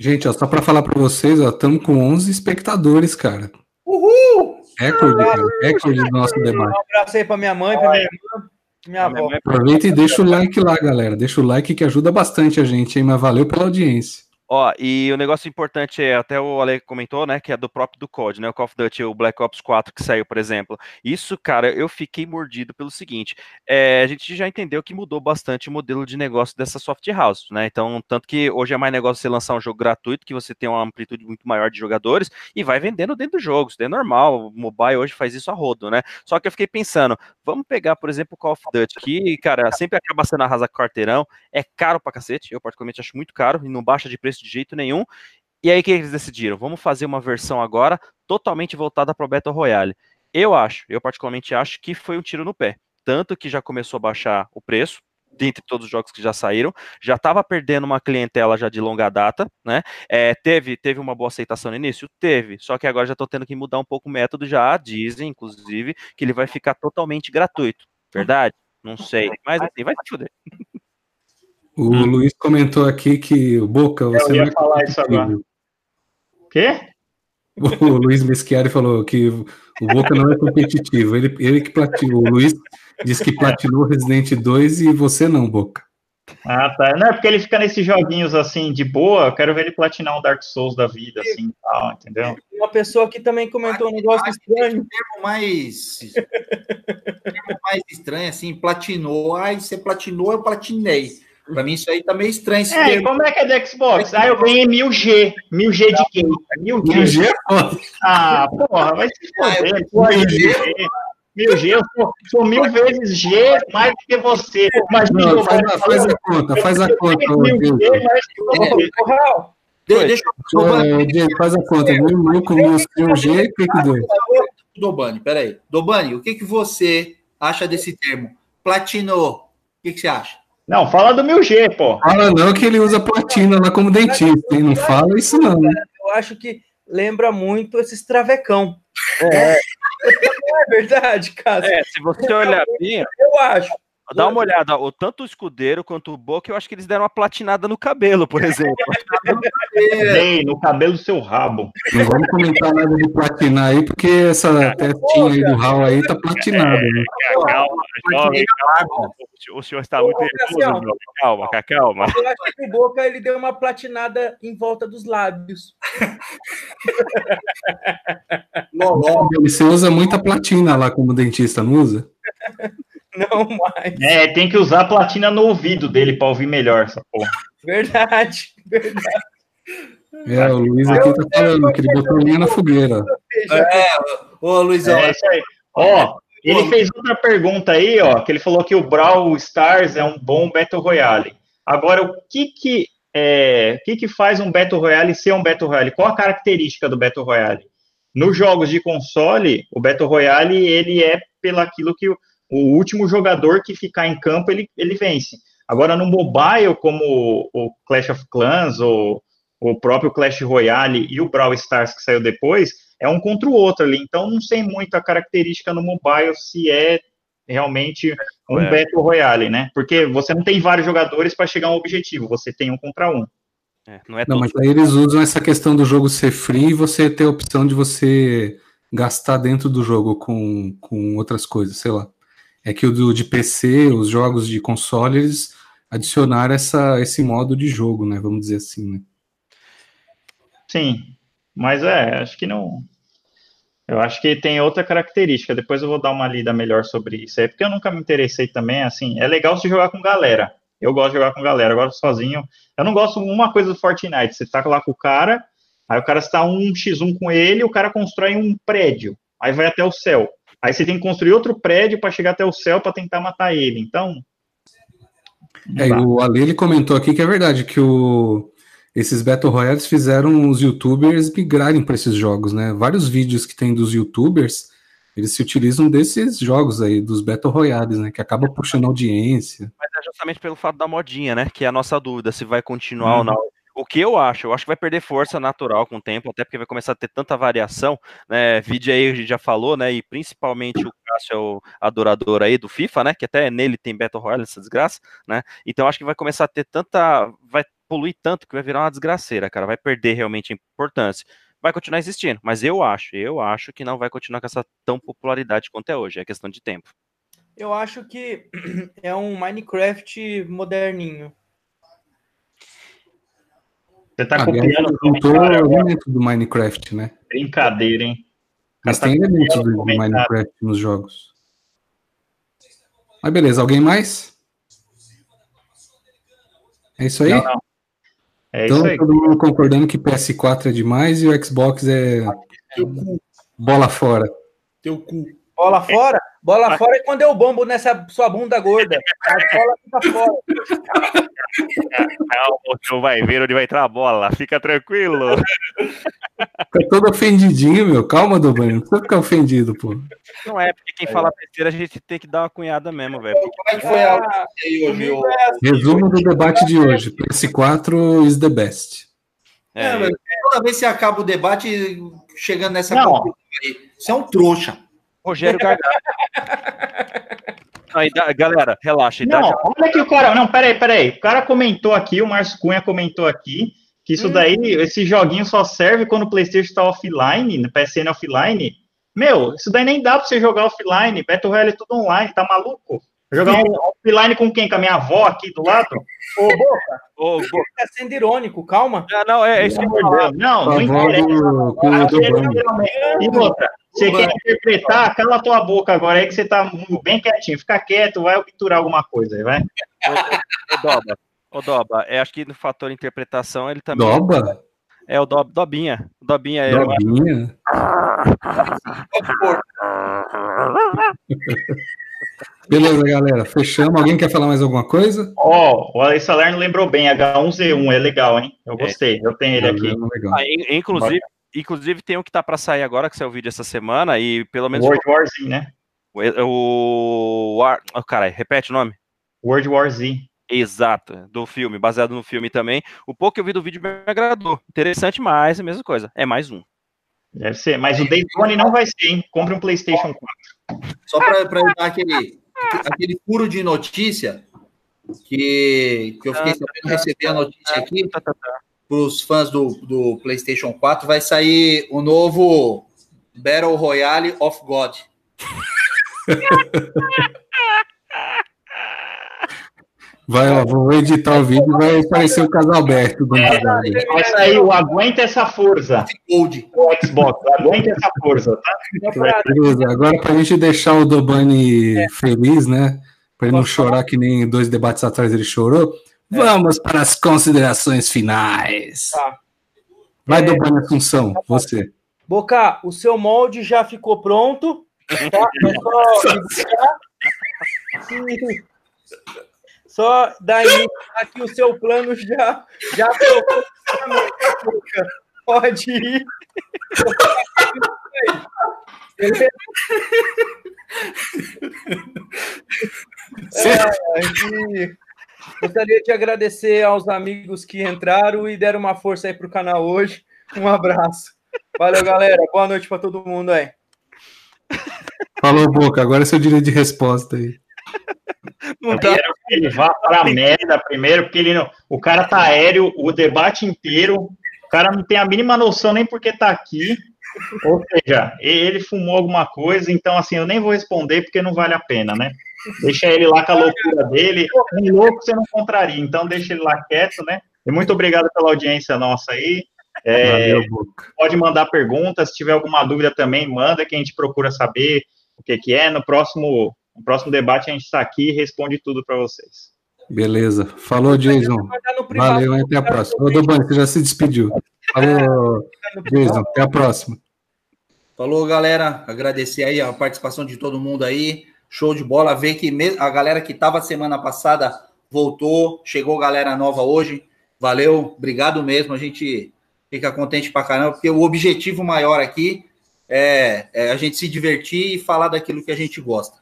Gente, ó, só para falar para vocês, ó, estamos com 11 espectadores, cara. Uhul! Recorde, cara. Recorde do nosso debate. Um abraço aí pra minha mãe, pra minha irmã. Minha avó. Aproveita e deixa o like lá, galera. Deixa o like que ajuda bastante a gente, hein? Mas valeu pela audiência. Ó, e o negócio importante é, até o Ale comentou, né, que é do próprio do COD, né, o Call of Duty, o Black Ops 4 que saiu, por exemplo. Isso, cara, eu fiquei mordido pelo seguinte, é, a gente já entendeu que mudou bastante o modelo de negócio dessa soft house, né, então, tanto que hoje é mais negócio você lançar um jogo gratuito, que você tem uma amplitude muito maior de jogadores, e vai vendendo dentro do jogo, isso é normal, o mobile hoje faz isso a rodo, né, só que eu fiquei pensando, vamos pegar, por exemplo, o Call of Duty, que, cara, sempre acaba sendo arrasa quarteirão, é caro pra cacete, eu particularmente acho muito caro, e não baixa de preço de jeito nenhum. E aí o que eles decidiram? Vamos fazer uma versão agora totalmente voltada para o Battle Royale. Eu acho, eu particularmente acho que foi um tiro no pé. Tanto que já começou a baixar o preço, dentre todos os jogos que já saíram, já estava perdendo uma clientela já de longa data, né? É, teve, teve uma boa aceitação no início? Teve, só que agora já estou tendo que mudar um pouco o método, já dizem, inclusive, que ele vai ficar totalmente gratuito. Verdade? Não sei, mas assim, vai se fuder. O Luiz comentou aqui que o Boca, você Eu ia não é falar isso agora. Quê? O Luiz Meschiari falou que o Boca não é competitivo. Ele, ele que platinou. O Luiz disse que platinou Resident 2 e você não, Boca. Ah, tá. Não é porque ele fica nesses joguinhos assim de boa. Eu quero ver ele platinar um Dark Souls da vida, assim, tal, entendeu? Uma pessoa aqui também comentou um negócio estranho. termo mais. termo mais estranho, assim, platinou. Ai, você platinou, eu platinei. Pra mim, isso aí tá meio estranho esse É, termo. como é que é do Xbox? Ah, eu ganhei 1000G. 1000G de quê? 1000G. Ah, porra, vai se foder. Porra, 1000G. 1000G, eu sou, sou mil vezes G mais do que você. Imagina, Não, faz, a, faz a conta, faz a conta, 1000G Diego. mais que você. De- deixa eu. Diego, faz a conta. Mil, mil com mil, um G, o que que deu? Dobani, peraí. Dobani, o que, que você acha desse termo? Platinou. O que, que você acha? Não, fala do 1000G, pô. Fala não que ele usa platina lá como dentista, hein? Não fala isso não. né? eu acho que lembra muito esses travecão. É. É verdade, cara? É, se você olhar bem, Eu acho. Dá uma olhada, o tanto o escudeiro quanto o Boca, eu acho que eles deram uma platinada no cabelo, por exemplo. Dei no cabelo do seu rabo. Não vamos comentar nada de platinar aí, porque essa testinha aí do Raul aí tá platinada. Né? Calma, jovem, calma. O senhor está muito nervoso, jovem. Calma, calma. Eu acho que o Boca ele deu uma platinada em volta dos lábios. Você usa muita platina lá como dentista, não usa? Não mais. É, tem que usar a platina no ouvido dele pra ouvir melhor essa porra. Verdade. Verdade. É, o Luiz aqui tá falando que ele botou linha na fogueira. É, ô Luizão, É isso aí. Ó, ele fez outra pergunta aí, ó, que ele falou que o Brawl Stars é um bom Battle Royale. Agora, o que que, é, o que que faz um Battle Royale ser um Battle Royale? Qual a característica do Battle Royale? Nos jogos de console, o Battle Royale, ele é pelo aquilo que o, o último jogador que ficar em campo, ele, ele vence. Agora, no mobile, como o, Clash of Clans, ou o próprio Clash Royale e o Brawl Stars que saiu depois, é um contra o outro ali. Então, não sei muito a característica no mobile se é realmente um É. Battle Royale, né? Porque você não tem vários jogadores para chegar a um objetivo, você tem um contra um. É, não é Não, mas aí eles usam essa questão do jogo ser free e você ter a opção de você gastar dentro do jogo com, com outras coisas, sei lá. É que o do, de PC, os jogos de console, eles adicionaram essa, esse modo de jogo, né? Vamos dizer assim, né? Sim, mas é, acho que não. Eu acho que tem outra característica. Depois eu vou dar uma lida melhor sobre isso aí, porque eu nunca me interessei também. Assim, é legal se jogar com galera. Eu gosto de jogar com galera, agora sozinho. Eu não gosto uma coisa do Fortnite. Você tá lá com o cara, aí o cara está um x1 com ele, o cara constrói um prédio, aí vai até o céu. Aí você tem que construir outro prédio para chegar até o céu para tentar matar ele. Então. É, e o Ale ele comentou aqui que é verdade, que o, esses Battle Royales fizeram os youtubers migrarem para esses jogos, né? Vários vídeos que tem dos youtubers, eles se utilizam desses jogos aí, dos Battle Royales, né? Que acaba puxando audiência. Mas é justamente pelo fato da modinha, né? Que é a nossa dúvida, se vai continuar ou não. O que eu acho? Eu acho que vai perder força natural com o tempo, até porque vai começar a ter tanta variação, né? Vídeo aí a gente já falou, né? E principalmente o Cássio é o adorador aí do FIFA, né? Que até nele tem Battle Royale, essa desgraça, né? Então acho que vai começar a ter tanta. Vai poluir tanto que vai virar uma desgraceira, cara. Vai perder realmente a importância. Vai continuar existindo, mas eu acho, eu acho que não vai continuar com essa tão popularidade quanto é hoje. É questão de tempo. Eu acho que é um Minecraft moderninho. Você tá Ah, copiando Guerra o comentário agora. elementos do Minecraft, né? Brincadeira, hein? Mas Tá tem elementos copiando do, comentário. Minecraft nos jogos. Mas beleza, alguém mais? É isso aí? Não, não. É então isso aí. todo mundo concordando que PS4 é demais e o Xbox é Teu cu, bola fora. teu cu. Bola fora? Bola fora é quando eu bombo nessa sua bunda gorda. A bola fica fora. Calma, tu vai ver onde vai entrar a bola. Fica tranquilo. Fica todo ofendidinho, meu. Calma, Dobani. Não precisa ficar ofendido, pô. Não é, porque quem fala besteira a gente tem que dar uma cunhada mesmo, velho. Como é que foi a audiência aí hoje? É assim, Resumo do debate de hoje. PS4 is the best. É, É, mas toda vez que acaba o debate, chegando nessa Não. aí, você é um trouxa. Rogério Gargalo. Aí, galera, relaxa. Não, olha que o cara. Não, peraí, peraí. O cara comentou aqui, o Márcio Cunha comentou aqui, que isso daí, esse joguinho só serve quando o PlayStation tá offline, no PSN offline. Meu, isso daí nem dá pra você jogar offline. Battle Royale é tudo online, tá maluco? Jogar um offline com quem? Com a minha avó aqui do lado? Ô, Boca, Ô, Bo- tá sendo irônico, calma. Ah, não, é, é isso que eu. Não, a não interessa. do, é E outra, você quer interpretar, cala tua boca agora aí que você tá bem quietinho. Fica quieto, vai obturar alguma coisa aí, vai. Ô, Doba. Ô, Doba, é, acho que no fator interpretação ele também. Doba? É o Dob, Dobinha. Dobinha é. Dobinha? Beleza, galera. Fechamos. Alguém quer falar mais alguma coisa? Ó, o Alex Salerno lembrou bem, H1Z1, é legal, hein? Eu gostei, eu tenho ele aqui. Legal. Ah, in- inclusive, inclusive, tem um que tá pra sair agora, que saiu o vídeo essa semana, e pelo menos. World War Z, né? O. o, o oh, caralho, repete o nome. World War Z. Exato, do filme, baseado no filme também. O pouco que eu vi do vídeo me agradou. Interessante, mas é a mesma coisa. É mais um. Deve ser, mas o Days Gone não vai ser, hein? Compre um PlayStation 4. Só para eu dar aquele, aquele furo de notícia que, que eu fiquei sabendo receber a notícia aqui Tá, tá, tá. para os fãs do, do PlayStation 4, vai sair o novo Battle Royale of God. Vai, ó, vou editar o vídeo e vai aparecer o casal Alberto do nada. Vai sair o Aguenta essa força. Gold. O Xbox, aguenta essa força, tá? Beleza, agora pra gente deixar o Dobani feliz, né? Pra ele não chorar que nem dois debates atrás ele chorou. Vamos para as considerações finais. Tá. Vai, É. Dobani Assunção, você. Boca, o seu molde já ficou pronto. Tá? É só Só daí aqui o seu plano já já. Pode ir. É, gostaria de agradecer aos amigos que entraram e deram uma força aí pro canal hoje. Um abraço. Valeu, galera. Boa noite para todo mundo aí. Falou, Boca, agora é seu direito de resposta aí. Não tá. Ele vá pra merda primeiro, porque ele não. O cara tá aéreo o debate inteiro. O cara não tem a mínima noção nem porque tá aqui. Ou seja, ele fumou alguma coisa, então assim, eu nem vou responder porque não vale a pena, né? Deixa ele lá com a loucura dele. Um louco você não contraria, então deixa ele lá quieto, né? E muito obrigado pela audiência nossa aí. É, pode mandar perguntas, se tiver alguma dúvida também, manda que a gente procura saber o que, que é. No próximo, no próximo debate a gente está aqui e responde tudo para vocês. Beleza. Falou, Jason. Valeu, até a próxima. Ô, Dobani, você já se despediu. Falou, privado. Jason. Até a próxima. Falou, galera. Agradecer aí a participação de todo mundo aí. Show de bola. Ver que a galera que estava semana passada voltou. Chegou galera nova hoje. Valeu. Obrigado mesmo. A gente fica contente pra caramba, porque o objetivo maior aqui é, é a gente se divertir e falar daquilo que a gente gosta.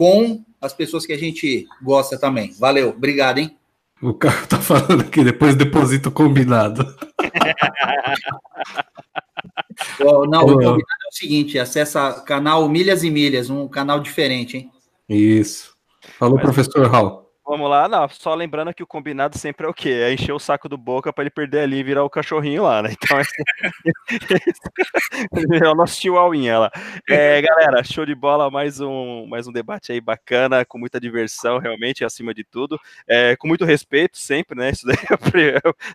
Com as pessoas que a gente gosta também. Valeu. Obrigado, hein? O cara tá falando aqui, depois deposita o combinado. Não, o Ô. combinado é o seguinte: acessa canal Milhas e Milhas, um canal diferente, hein? Isso. Falou, Mas- professor Hall. Vamos lá, não, só lembrando que o combinado sempre é o quê? É encher o saco do Boca para ele perder ali e virar o cachorrinho lá, né? Então, é o nosso chihuahuinha lá. É, galera, show de bola, mais um, mais um debate aí bacana, com muita diversão, realmente, acima de tudo, é, com muito respeito sempre, né? Isso daí é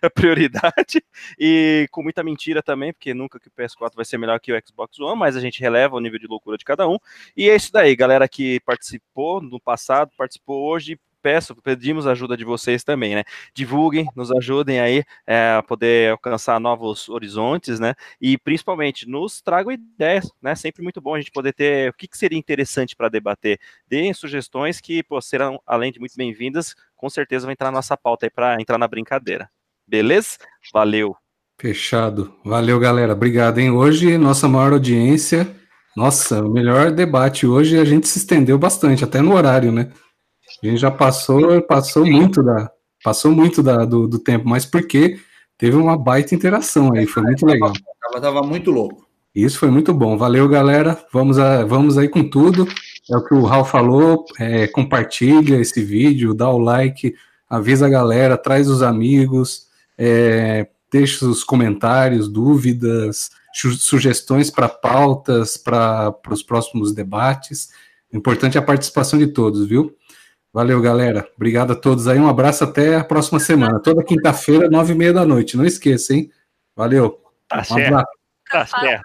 a prioridade, e com muita mentira também, porque nunca que o PS4 vai ser melhor que o Xbox One, mas a gente releva o nível de loucura de cada um, e é isso daí, galera que participou no passado, participou hoje, peço, pedimos ajuda de vocês também, né? Divulguem, nos ajudem aí é, a poder alcançar novos horizontes, né? E principalmente nos tragam ideias, né? Sempre muito bom a gente poder ter o que, que seria interessante para debater. Deem sugestões que pô, serão, além de muito bem-vindas, com certeza vai entrar na nossa pauta aí para entrar na brincadeira. Beleza? Valeu. Fechado. Valeu, galera. Obrigado, hein? Hoje, nossa maior audiência. Nossa, o melhor debate hoje a gente se estendeu bastante, até no horário, né? A gente já passou, passou muito da, passou muito da, do, do tempo, mas porque teve uma baita interação aí, foi muito legal. Tava, tava muito louco. Isso foi muito bom. Valeu, galera. Vamos, a, vamos aí com tudo. É o que o Raul falou. É, compartilha esse vídeo, dá o like, avisa a galera, traz os amigos, é, deixa os comentários, dúvidas, sugestões para pautas, para os próximos debates. O importante é a participação de todos, viu? Valeu, galera. Obrigado a todos aí. Um abraço até a próxima semana. Toda quinta-feira, nove e meia da noite. Não esqueça, hein? Valeu. Tá um certo. Tá certo.